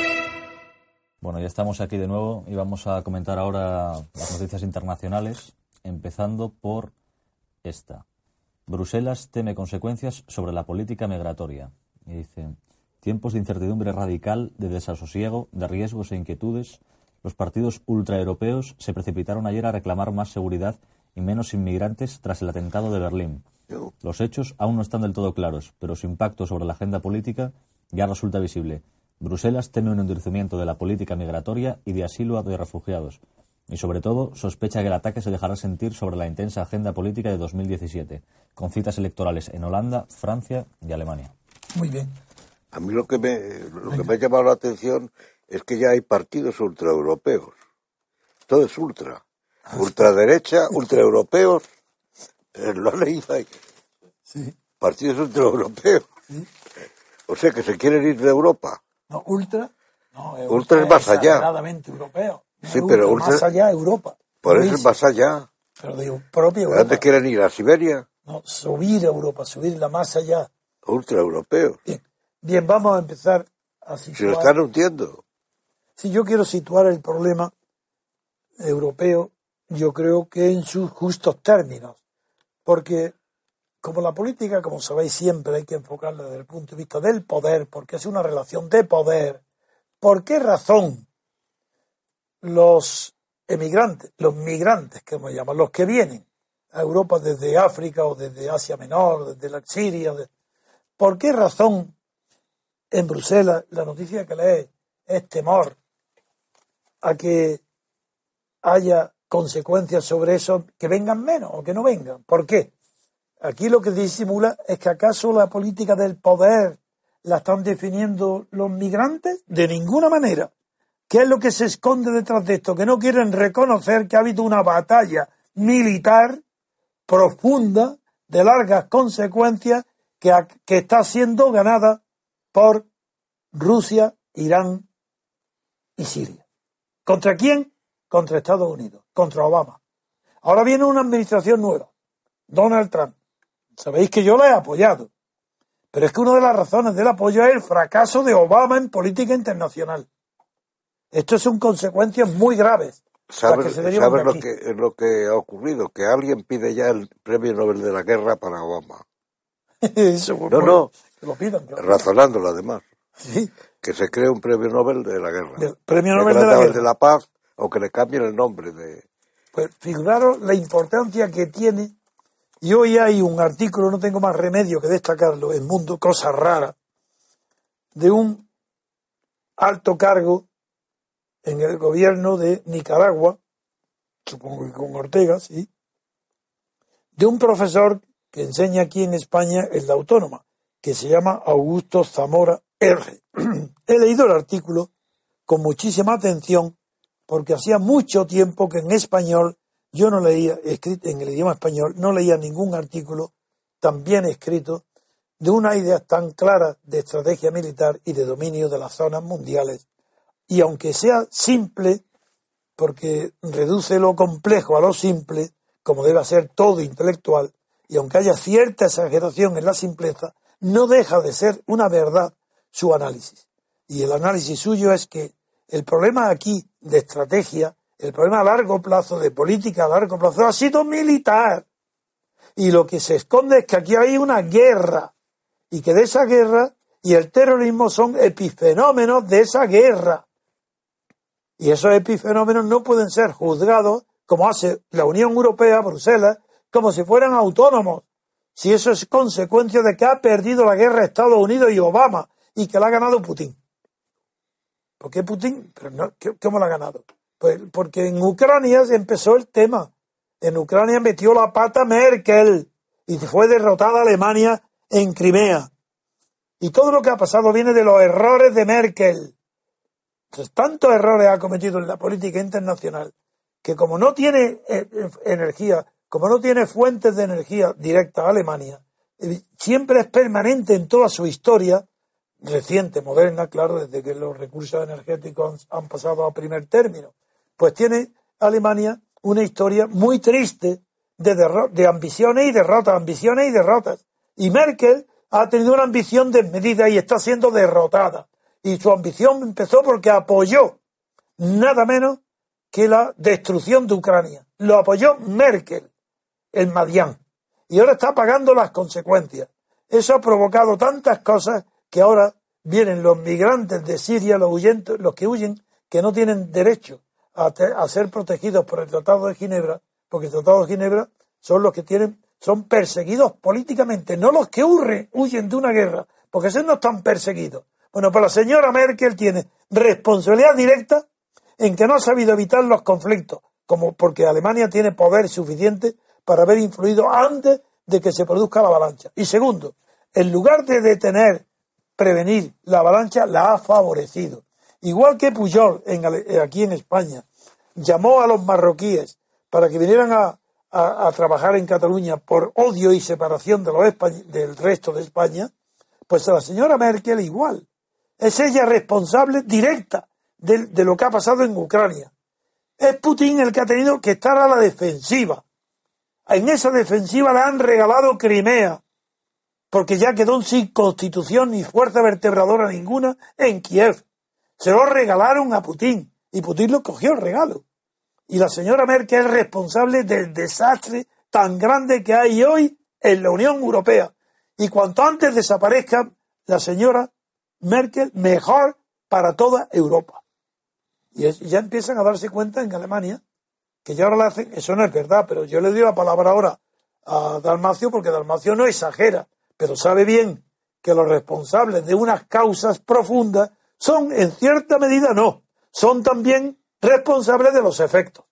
Bueno, ya estamos aquí de nuevo y vamos a comentar ahora las noticias internacionales, empezando por esta. Bruselas teme consecuencias sobre la política migratoria. Y dice, tiempos de incertidumbre radical, de desasosiego, de riesgos e inquietudes, los partidos ultraeuropeos se precipitaron ayer a reclamar más seguridad y menos inmigrantes tras el atentado de Berlín. Los hechos aún no están del todo claros, pero su impacto sobre la agenda política ya resulta visible. Bruselas teme un endurecimiento de la política migratoria y de asilo de refugiados, y sobre todo sospecha que el ataque se dejará sentir sobre la intensa agenda política de 2017, con citas electorales en Holanda, Francia y Alemania. Muy bien. A mí lo que me, lo que me ha llamado la atención es que ya hay partidos ultraeuropeos. Todo es ultra. Ultraderecha, ultraeuropeos. Eh, Lo he leído ahí. Sí. Partidos ultraeuropeos. O sea que se quieren ir de Europa. No, ultra. No, Ultra es más allá. europeo. No Sí, es pero ultra, ultra- Más allá, Europa. Por Lo eso es más allá. Pero digo, propia ¿A Europa. dónde quieren ir? ¿A Siberia? No, subir a Europa, subirla más allá. Ultraeuropeos. Bien, bien vamos a empezar a Si lo situar. están hundiendo. Si yo quiero situar el problema europeo, yo creo que en sus justos términos. Porque como la política, como sabéis siempre, hay que enfocarla desde el punto de vista del poder, porque es una relación de poder. ¿Por qué razón los emigrantes, los migrantes, que me llaman, los que vienen a Europa desde África o desde Asia Menor, desde la Siria, ¿por qué razón en Bruselas la noticia que lee es temor a que haya consecuencias sobre eso, que vengan menos o que no vengan. ¿Por qué? Aquí lo que disimula es que acaso la política del poder la están definiendo los migrantes de ninguna manera. ¿Qué es lo que se esconde detrás de esto? Que no quieren reconocer que ha habido una batalla militar profunda, de largas consecuencias, que, que está siendo ganada por Rusia, Irán y Siria. ¿Contra quién? Contra Estados Unidos, contra Obama. Ahora viene una administración nueva, Donald Trump. Sabéis que yo la he apoyado, pero es que una de las razones del apoyo es el fracaso de Obama en política internacional. Esto son consecuencias muy graves. ¿Sabes, que se derivan sabes de lo, que, lo que ha ocurrido? Que alguien pide ya el premio Nobel de la Guerra para Obama. Eso, No, no. Que lo pidan. Razonándolo además. Sí, Que se cree un premio Nobel de la Guerra. premio Nobel de la Guerra. de la Paz o que le cambien el nombre de... Pues figuraros la importancia que tiene. Y hoy hay un artículo, no tengo más remedio que destacarlo, en Mundo Cosas Raras, de un alto cargo en el gobierno de Nicaragua, supongo que con Ortega, sí, de un profesor que enseña aquí en España en la Autónoma, que se llama Augusto Zamora R. He leído el artículo con muchísima atención porque hacía mucho tiempo que en español yo no leía, en el idioma español, no leía ningún artículo tan bien escrito de una idea tan clara de estrategia militar y de dominio de las zonas mundiales. Y aunque sea simple, porque reduce lo complejo a lo simple, como debe ser todo intelectual, y aunque haya cierta exageración en la simpleza, no deja de ser una verdad su análisis. Y el análisis suyo es que el problema aquí de estrategia, el problema a largo plazo, de política a largo plazo, ha sido militar. Y lo que se esconde es que aquí hay una guerra. Y que de esa guerra y el terrorismo son epifenómenos de esa guerra. Y esos epifenómenos no pueden ser juzgados, como hace la Unión Europea, Bruselas, como si fueran autónomos. Si eso es consecuencia de que ha perdido la guerra Estados Unidos y Obama y que la ha ganado Putin. ¿Por qué Putin? Pero no, ¿qué- ¿Cómo la ha ganado? Pues porque en Ucrania se empezó el tema. En Ucrania metió la pata Merkel y fue derrotada Alemania en Crimea. Y todo lo que ha pasado viene de los errores de Merkel. Entonces, tantos errores ha cometido en la política internacional que como no tiene eh, eh, energía, como no tiene fuentes de energía directa a Alemania, eh, siempre es permanente en toda su historia, reciente, moderna, claro, desde que los recursos energéticos han pasado a primer término, pues tiene Alemania una historia muy triste de, de ambiciones y derrotas, ambiciones y derrotas. Y Merkel ha tenido una ambición desmedida y está siendo derrotada. Y su ambición empezó porque apoyó nada menos que la destrucción de Ucrania. Lo apoyó Merkel, el Madián. Y ahora está pagando las consecuencias. Eso ha provocado tantas cosas que ahora vienen los migrantes de Siria, los, huyentes, los que huyen, que no tienen derecho a, ser protegidos por el Tratado de Ginebra, porque el Tratado de Ginebra son los que tienen, son perseguidos políticamente, no los que huyen de una guerra, porque esos no están perseguidos. Bueno, pues la señora Merkel tiene responsabilidad directa en que no ha sabido evitar los conflictos, como porque Alemania tiene poder suficiente para haber influido antes de que se produzca la avalancha. Y segundo, en lugar de detener, prevenir la avalancha, la ha favorecido. Igual que Pujol en, aquí en España llamó a los marroquíes para que vinieran a, trabajar en Cataluña por odio y separación de los del resto de España, pues a la señora Merkel igual. Es ella responsable directa de, lo que ha pasado en Ucrania. Es Putin el que ha tenido que estar a la defensiva. En esa defensiva le han regalado Crimea, porque ya quedó sin constitución ni fuerza vertebradora ninguna en Kiev. Se lo regalaron a Putin y Putin lo cogió el regalo. Y la señora Merkel es responsable del desastre tan grande que hay hoy en la Unión Europea. Y cuanto antes desaparezca la señora Merkel, mejor para toda Europa. Y ya empiezan a darse cuenta en Alemania que ya ahora le hacen, eso no es verdad, pero yo le doy la palabra ahora a Dalmacio porque Dalmacio no exagera, pero sabe bien que los responsables de unas causas profundas son, en cierta medida, no, son también responsables de los efectos.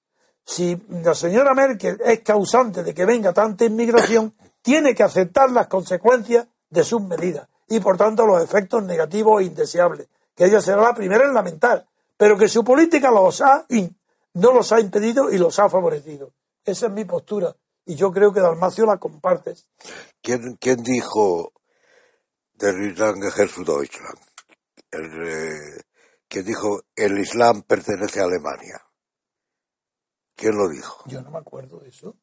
Si la señora Merkel es causante de que venga tanta inmigración, tiene que aceptar las consecuencias de sus medidas y, por tanto, los efectos negativos e indeseables, que ella será la primera en lamentar, pero que su política los ha, no los ha impedido y los ha favorecido. Esa es mi postura y yo creo que Dalmacio la compartes. ¿Quién, quién dijo Islam Jesús Deutschland? El, eh, ¿Quién dijo el Islam pertenece a Alemania? ¿Quién lo dijo? Yo no me acuerdo de eso.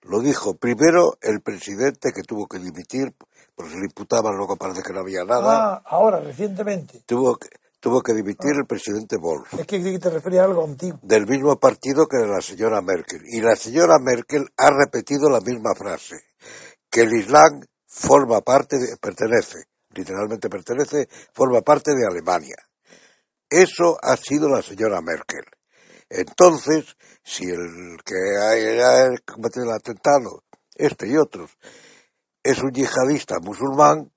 Lo dijo primero el presidente que tuvo que dimitir, porque se le imputaban, luego parece que no había nada. Ah, ahora, recientemente. Tuvo que, tuvo que dimitir el presidente Wolf. Es que te refería a algo antiguo. Del mismo partido que la señora Merkel. Y la señora Merkel ha repetido la misma frase, que el Islam forma parte, de, pertenece, literalmente pertenece, forma parte de Alemania. Eso ha sido la señora Merkel. Entonces, si el que ha cometido el atentado, este y otros, es un yihadista musulmán,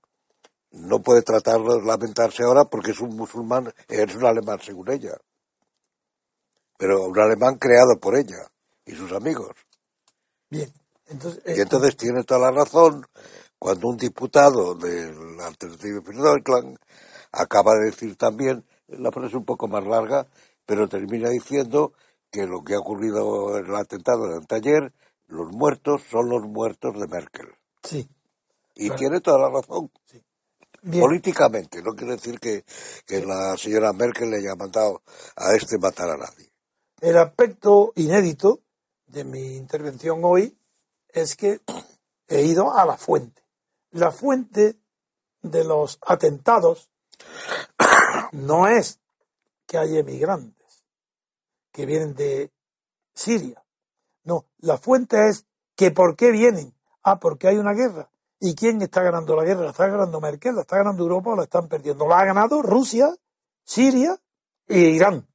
no puede tratar de lamentarse ahora porque es un musulmán, es un alemán según ella. Pero un alemán creado por ella y sus amigos. Bien. Entonces, y entonces tiene toda la razón cuando un diputado del Alternative Deutschland acaba de decir también, la frase es un poco más larga, pero termina diciendo que lo que ha ocurrido en el atentado de taller, los muertos son los muertos de Merkel. Sí. Y tiene toda la razón. Sí. Políticamente, no quiere decir que, la señora Merkel le haya mandado a este matar a nadie. El aspecto inédito de mi intervención hoy es que he ido a la fuente. La fuente de los atentados no es que hay emigrantes que vienen de Siria. No, la fuente es que por qué vienen. Ah, porque hay una guerra. ¿Y quién está ganando la guerra? ¿La está ganando Merkel? ¿La está ganando Europa o la están perdiendo? La ha ganado Rusia, Siria e Irán.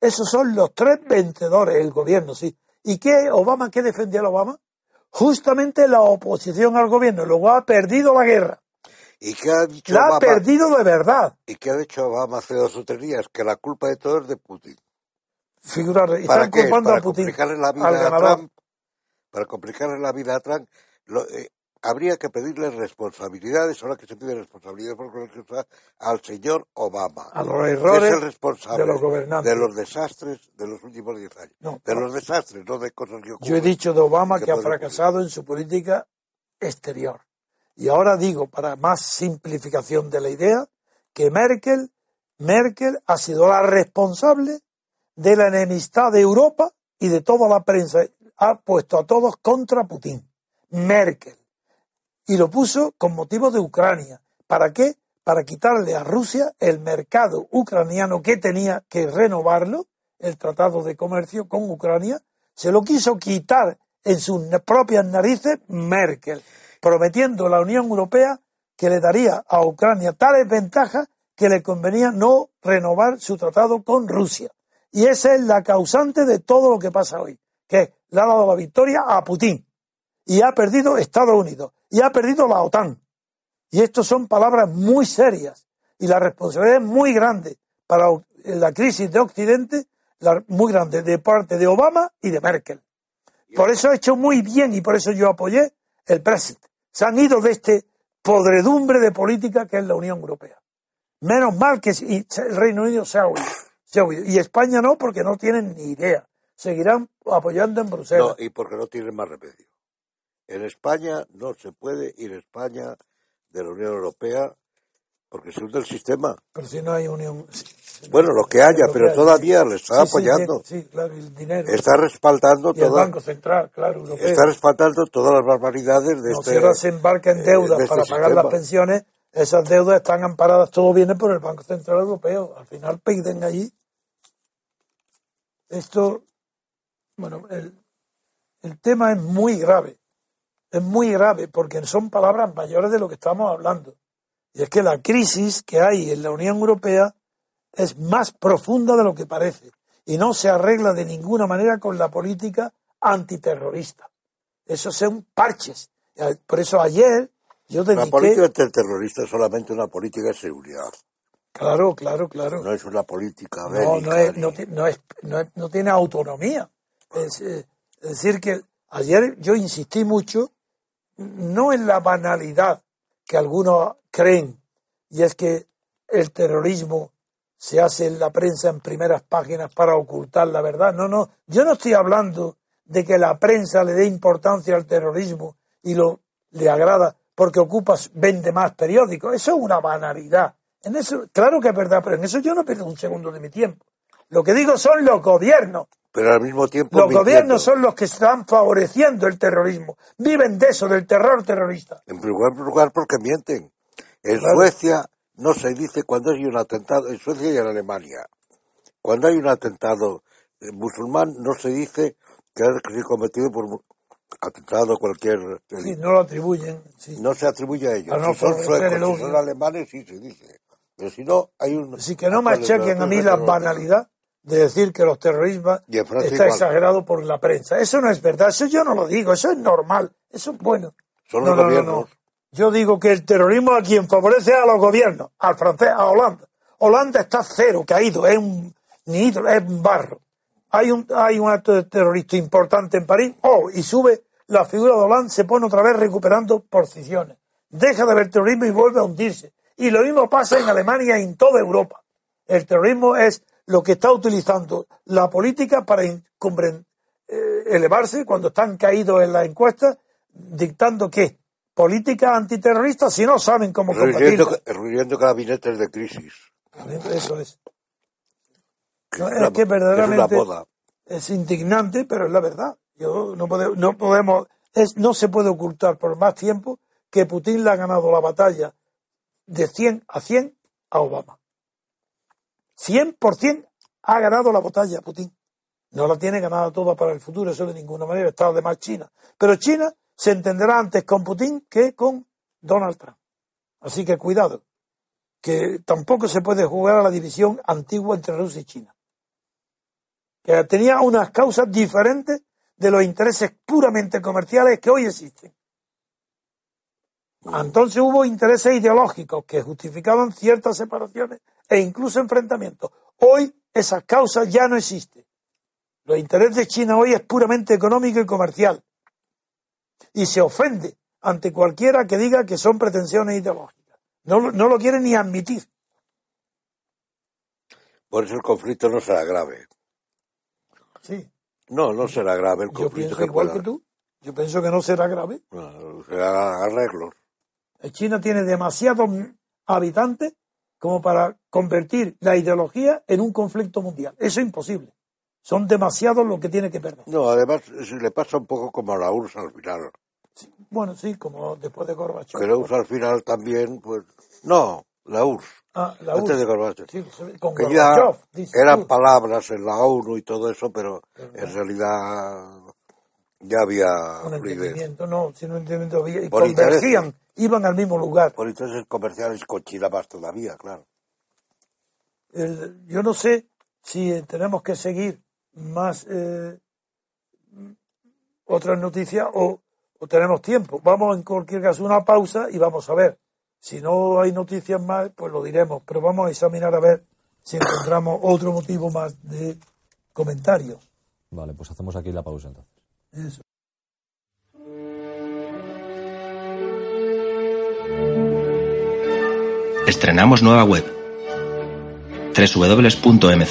Esos son los tres vencedores, el gobierno, sí. ¿Y qué Obama, qué defendía el Obama? Justamente la oposición al gobierno. Luego ha perdido la guerra. ¿Y qué ha dicho la ha perdido de verdad. ¿Y qué ha dicho Obama hace dos o tres días? Que la culpa de todo es de Putin. Figurar, están culpando a Putin. Complicarle la vida a Trump, para complicarle la vida a Trump. Lo, eh, habría que pedirle responsabilidades, ahora que se pide responsabilidades por al señor Obama. A los errores que es el responsable de los gobernantes. De los desastres de los últimos diez años. de los desastres, no de cosas que ocurren. Yo he dicho de Obama que, ha fracasado en su política exterior. Y ahora digo, para más simplificación de la idea, que Merkel, Merkel ha sido la responsable de la enemistad de Europa y de toda la prensa ha puesto a todos contra Putin. Merkel. Y lo puso con motivo de Ucrania. ¿Para qué? Para quitarle a Rusia el mercado ucraniano que tenía que renovarlo, el tratado de comercio con Ucrania. Se lo quiso quitar en sus propias narices Merkel, prometiendo a la Unión Europea que le daría a Ucrania tales ventajas que le convenía no renovar su tratado con Rusia. Y esa es la causante de todo lo que pasa hoy, que le ha dado la victoria a Putin y ha perdido Estados Unidos y ha perdido la OTAN. Y estas son palabras muy serias y la responsabilidad es muy grande para la crisis de Occidente, muy grande de parte de Obama y de Merkel. Por eso ha hecho muy bien y por eso yo apoyé el Brexit. Se han ido de este podredumbre de política que es la Unión Europea. Menos mal que el Reino Unido se ha oído. Y España no, porque no tienen ni idea. Seguirán apoyando en Bruselas. No, y porque no tienen más remedio. En España no se puede ir a España de la Unión Europea porque se hunde el sistema. Pero si no hay unión. Bueno, lo que haya, pero todavía le está apoyando. Sí, claro, el dinero. Está respaldando y el Banco Central, claro, europeo. Está respaldando todas las barbaridades de no, este. Si ahora se embarca en deudas de este para pagar las pensiones, esas deudas están amparadas, todo viene por el Banco Central Europeo. Al final piden allí esto, bueno, el, el tema es muy grave. Es muy grave porque son palabras mayores de lo que estamos hablando. Y es que la crisis que hay en la Unión Europea es más profunda de lo que parece y no se arregla de ninguna manera con la política antiterrorista. Eso son parches. Por eso ayer yo dediqué... La política antiterrorista es solamente una política de seguridad. Claro, claro, claro. No es una política no, no, es, no, no, es, no, tiene autonomía. Es, eh, es, decir, que ayer yo insistí mucho, no en la banalidad que algunos creen, y es que el terrorismo se hace en la prensa en primeras páginas para ocultar la verdad. No, no, yo no estoy hablando de que la prensa le dé importancia al terrorismo y lo le agrada porque ocupa, vende más periódicos. Eso es una banalidad. En eso, claro que es verdad, pero en eso yo no pierdo un segundo de mi tiempo. Lo que digo son los gobiernos. Pero al mismo tiempo. Los gobiernos son los que están favoreciendo el terrorismo. Viven de eso, del terror terrorista. En primer lugar, porque mienten. En Suecia no se dice cuando hay un atentado, en Suecia y en Alemania. Cuando hay un atentado eh, musulmán, no se dice que ha sido cometido por atentado cualquier. Sí, no lo atribuyen. No se atribuye a ellos. si son suecos, si son alemanes, sí se dice. Pero si no, hay un... Así que no me achaquen a mí la banalidad de decir que los terroristas está exagerado por la prensa. Eso no es verdad, eso yo no lo digo, eso es normal, eso es bueno. Son los gobiernos. Yo digo que el terrorismo a quien favorece a los gobiernos, al francés, a Holanda. Holanda está cero, caído, es un es un barro. Hay un, hay un acto terrorista importante en París, oh, y sube la figura de Holanda, se pone otra vez recuperando posiciones. Deja de haber terrorismo y vuelve a hundirse. Y lo mismo pasa en Alemania y en toda Europa. El terrorismo es lo que está utilizando la política para eh, elevarse cuando están caídos en la encuesta, dictando que política antiterrorista si no saben cómo combatirla. Reuniendo gabinetes de crisis. Eso es. es, que verdaderamente es, indignante, pero es la verdad. Yo no, no podemos, es, no se puede ocultar por más tiempo que Putin le ha ganado la batalla de 100 a 100 a Obama. 100% ha ganado la batalla Putin. No la tiene ganada toda para el futuro, eso de ninguna manera, está además China. Pero China se entenderá antes con Putin que con Donald Trump. Así que cuidado, que tampoco se puede jugar a la división antigua entre Rusia y China. Que tenía unas causas diferentes de los intereses puramente comerciales que hoy existen. Entonces hubo intereses ideológicos que justificaban ciertas separaciones e incluso enfrentamientos. Hoy esas causas ya no existen. Los intereses de China hoy es puramente económico y comercial. Y se ofende ante cualquiera que diga que son pretensiones ideológicas. No, no lo quiere ni admitir. Por eso el conflicto no será grave. Sí. No, no será grave el conflicto. Yo pienso igual que tú. Yo pienso que no será grave. No, será arreglos. China tiene demasiados habitantes como para convertir la ideología en un conflicto mundial. Eso es imposible. Son demasiados lo que tiene que perder. No, además le pasa un poco como a la URSS al final. Bueno, sí, como después de Gorbachev. Que la URSS al final también, pues... No, la URSS. Ah, la antes URSS. de Gorbachev. Sí, con que ya Gorbachev, eran palabras en la ONU y todo eso, pero en no. realidad ya había un entendimiento, no, sin un entendimiento había- y Por convergían, iban al mismo lugar. Por intereses comerciales con China más todavía, claro. El- yo no sé si tenemos que seguir más eh, otras noticias o, o tenemos tiempo. Vamos en cualquier caso a una pausa y vamos a ver. Si no hay noticias más, pues lo diremos, pero vamos a examinar a ver si encontramos otro motivo más de comentario. Vale, pues hacemos aquí la pausa entonces. Eso. Estrenamos nueva web. www.mcrc.es.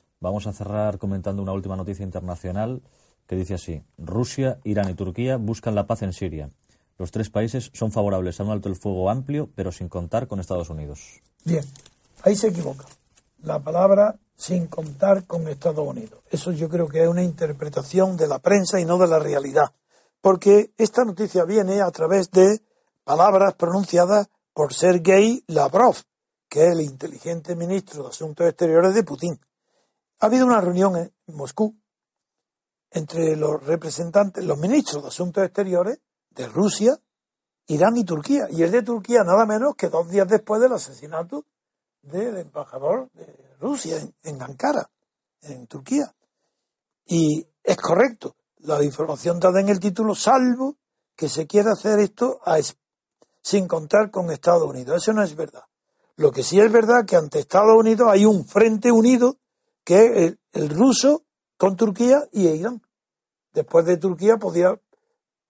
Vamos a cerrar comentando una última noticia internacional que dice así. Rusia, Irán y Turquía buscan la paz en Siria. Los tres países son favorables a un alto el fuego amplio, pero sin contar con Estados Unidos. Bien, ahí se equivoca. La palabra sin contar con Estados Unidos. Eso yo creo que es una interpretación de la prensa y no de la realidad. Porque esta noticia viene a través de palabras pronunciadas por Sergei Lavrov, que es el inteligente ministro de Asuntos Exteriores de Putin. Ha habido una reunión en Moscú entre los representantes, los ministros de Asuntos Exteriores de Rusia, Irán y Turquía. Y el de Turquía nada menos que dos días después del asesinato del embajador de Rusia en, Ankara, en Turquía. Y es correcto, la información dada en el título, salvo que se quiera hacer esto a es- sin contar con Estados Unidos. Eso no es verdad. Lo que sí es verdad que ante Estados Unidos hay un frente unido que el, el ruso con Turquía y Irán. Después de Turquía podía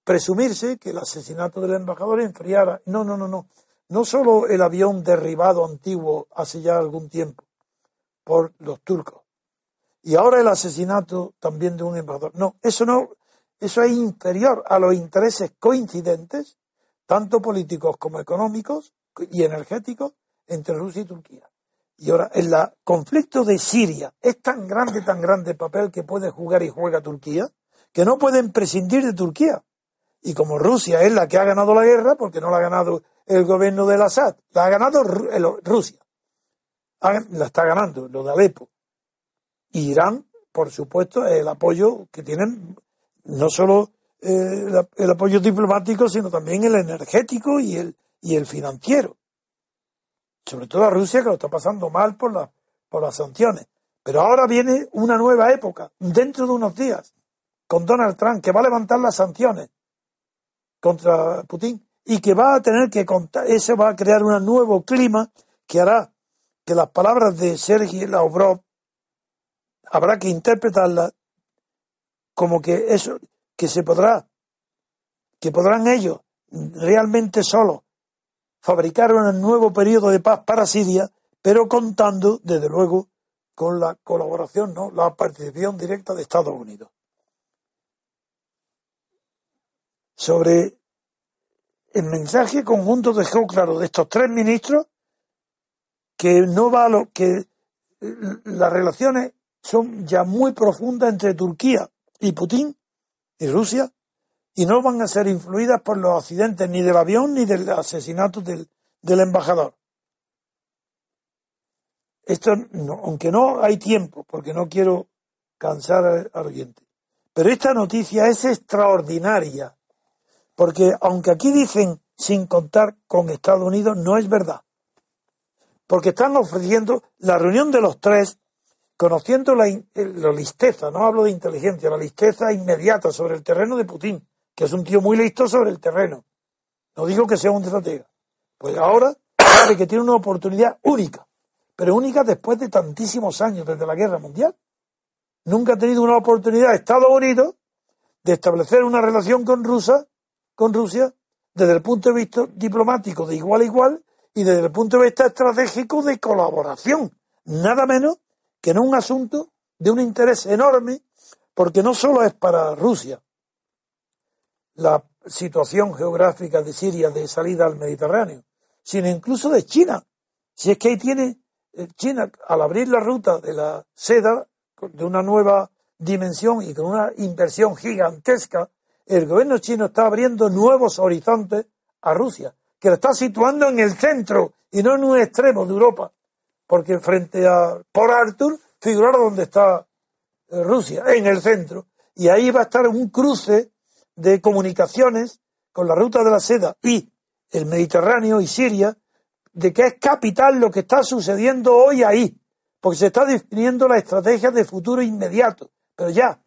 presumirse que el asesinato del embajador enfriara. No, no, no, no. No solo el avión derribado antiguo hace ya algún tiempo por los turcos. Y ahora el asesinato también de un embajador. No, eso no, eso es inferior a los intereses coincidentes, tanto políticos como económicos y energéticos, entre Rusia y Turquía. Y ahora, el conflicto de Siria es tan grande, tan grande el papel que puede jugar y juega Turquía, que no pueden prescindir de Turquía. Y como Rusia es la que ha ganado la guerra, porque no la ha ganado el gobierno del Assad, la ha ganado Rusia. La está ganando, lo de Alepo. Y Irán, por supuesto, es el apoyo que tienen, no solo eh, el, el apoyo diplomático, sino también el energético y el, y el financiero. Sobre todo a Rusia, que lo está pasando mal por, la, por las sanciones. Pero ahora viene una nueva época, dentro de unos días, con Donald Trump, que va a levantar las sanciones contra Putin y que va a tener que contar, eso va a crear un nuevo clima que hará que las palabras de Sergei Lavrov habrá que interpretarlas como que eso, que se podrá, que podrán ellos realmente solos fabricar un nuevo periodo de paz para Siria, pero contando, desde luego, con la colaboración, no, la participación directa de Estados Unidos. Sobre el mensaje conjunto dejó claro de estos tres ministros que no va a lo que las relaciones son ya muy profundas entre Turquía y Putin y Rusia y no van a ser influidas por los accidentes ni del avión ni del asesinato del, embajador. Esto, aunque no hay tiempo, porque no quiero cansar al oyente, pero esta noticia es extraordinaria, porque aunque aquí dicen sin contar con Estados Unidos, no es verdad. Porque están ofreciendo la reunión de los tres, conociendo la, eh, la listeza, no hablo de inteligencia, la listeza inmediata sobre el terreno de Putin, que es un tío muy listo sobre el terreno. No digo que sea un estratega. Pues ahora sabe que tiene una oportunidad única, pero única después de tantísimos años, desde la guerra mundial. nunca ha tenido una oportunidad Estados Unidos de establecer una relación con Rusia, con Rusia desde el punto de vista diplomático de igual a igual y desde el punto de vista estratégico de colaboración. Nada menos que en un asunto de un interés enorme, porque no solo es para Rusia la situación geográfica de Siria de salida al Mediterráneo, sino incluso de China. Si es que ahí tiene eh, China, al abrir la ruta de la seda de una nueva dimensión y con una inversión gigantesca, el gobierno chino está abriendo nuevos horizontes a Rusia, que lo está situando en el centro y no en un extremo de Europa, porque frente a Port Arthur figurará donde está eh, Rusia, en el centro, y ahí va a estar un cruce de comunicaciones con la ruta de la seda y el Mediterráneo y Siria, de que es capital lo que está sucediendo hoy ahí, porque se está definiendo la estrategia de futuro inmediato, pero ya.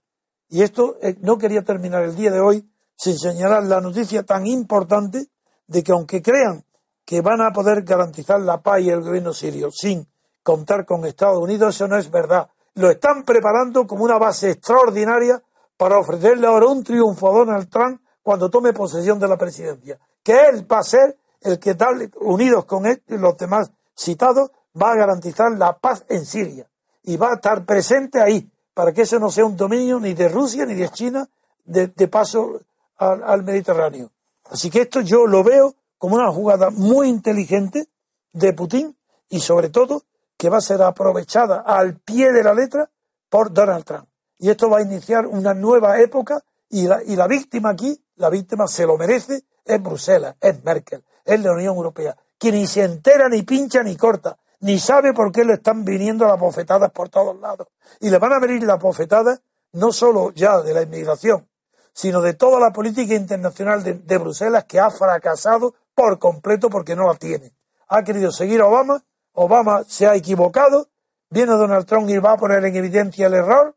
Y esto eh, no quería terminar el día de hoy sin señalar la noticia tan importante de que aunque crean que van a poder garantizar la paz y el gobierno sirio sin contar con Estados Unidos, eso no es verdad. Lo están preparando como una base extraordinaria para ofrecerle ahora un triunfo a Donald Trump cuando tome posesión de la presidencia. Que él va a ser el que, tal, unidos con él y los demás citados, va a garantizar la paz en Siria. Y va a estar presente ahí, para que eso no sea un dominio ni de Rusia ni de China de, paso al Mediterráneo. Así que esto yo lo veo como una jugada muy inteligente de Putin y sobre todo que va a ser aprovechada al pie de la letra por Donald Trump. Y esto va a iniciar una nueva época y la, y la víctima aquí, la víctima se lo merece, es Bruselas, es Merkel, es la Unión Europea, que ni se entera, ni pincha, ni corta, ni sabe por qué le están viniendo las bofetadas por todos lados. Y le van a venir las bofetadas no solo ya de la inmigración, sino de toda la política internacional de, Bruselas que ha fracasado por completo porque no la tiene. Ha querido seguir a Obama, Obama se ha equivocado, viene Donald Trump y va a poner en evidencia el error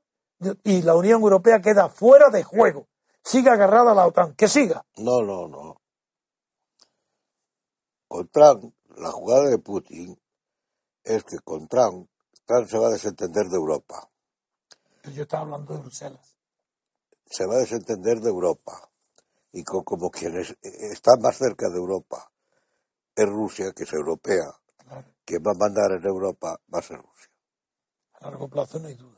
y la Unión Europea queda fuera de juego. Siga agarrada a la OTAN, que siga. No, no, no. Con Trump, la jugada de Putin es que con Trump, Trump se va a desentender de Europa. Yo estaba hablando de Bruselas se va a desentender de Europa. Y como quienes están más cerca de Europa es Rusia, que es europea, quien va a mandar en Europa va a ser Rusia. A largo plazo no hay duda.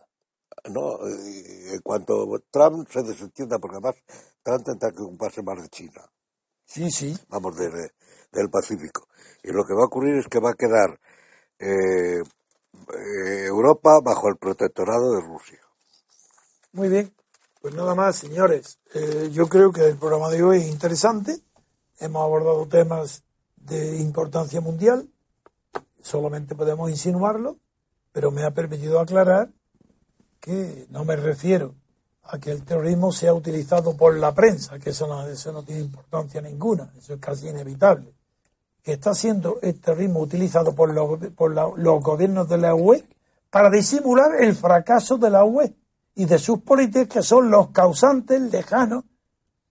No, en cuanto Trump se desentienda, porque además Trump tendrá que ocuparse más de China. Sí, sí. Vamos, del Pacífico. Y lo que va a ocurrir es que va a quedar eh, eh, Europa bajo el protectorado de Rusia. Muy bien. Pues nada más, señores. Eh, yo creo que el programa de hoy es interesante. Hemos abordado temas de importancia mundial. Solamente podemos insinuarlo, pero me ha permitido aclarar que no me refiero a que el terrorismo sea utilizado por la prensa, que eso no, eso no tiene importancia ninguna, eso es casi inevitable. Que está siendo el terrorismo utilizado por los, por los gobiernos de la UE para disimular el fracaso de la UE y de sus políticas que son los causantes lejanos,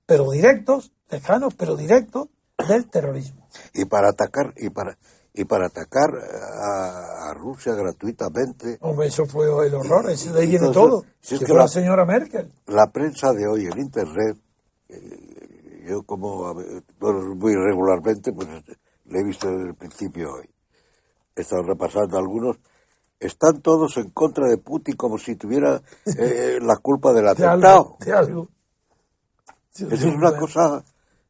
pero directos, lejanos pero directos del terrorismo. Y para atacar y para y para atacar a, Rusia gratuitamente. Hombre, eso fue el horror, ese de ahí viene todo. Si es que la, señora Merkel. La prensa de hoy en Internet, eh, yo como muy regularmente, pues le he visto desde el principio hoy. He estado repasando algunos están todos en contra de Putin como si tuviera eh, la culpa del atentado. De algo, Eso es una cosa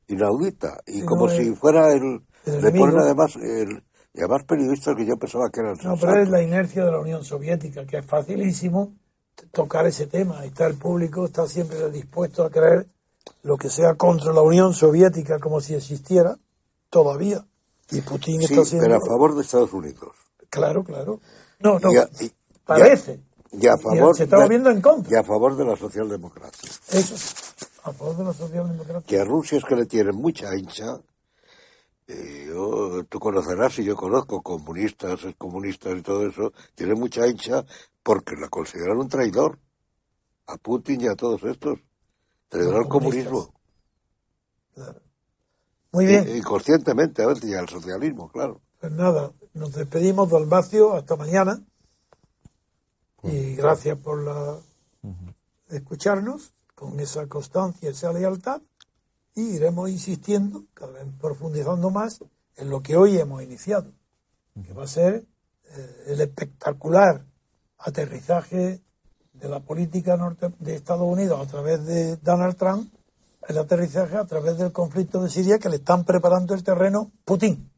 inaudita. Y como si fuera el... le ponen además... El, y además periodistas que yo pensaba que eran... No, pero es la inercia de la Unión Soviética, que es facilísimo tocar ese tema. Está el público, está siempre dispuesto a creer lo que sea contra la Unión Soviética como si existiera todavía. Y Putin está siendo... pero a favor de Estados Unidos. Claro, claro. No, no, parece. Y a favor se está viendo en contra. Y a favor de la socialdemocracia. Eso, a favor de la socialdemocracia. Que a Rusia es que le tienen mucha hincha. Eh, yo, tú conocerás y yo conozco comunistas, comunistas y todo eso, tiene mucha hincha porque la consideran un traidor. A Putin y a todos estos. Traidor al comunismo. Claro. Muy bien. Inconscientemente, a ver, y al socialismo, claro. Pues nada, nos despedimos, Dalmacio, hasta mañana. Y gracias por la escucharnos con esa constancia, esa lealtad, y iremos insistiendo, cada vez profundizando más en lo que hoy hemos iniciado, que va a ser eh, el espectacular aterrizaje de la política norte de Estados Unidos a través de Donald Trump, el aterrizaje a través del conflicto de Siria que le están preparando el terreno Putin.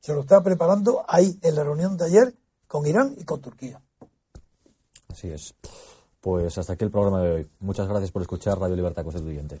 Se lo está preparando ahí, en la reunión de ayer, con Irán y con Turquía. Así es. Pues hasta aquí el programa de hoy. Muchas gracias por escuchar Radio Libertad Constituyente.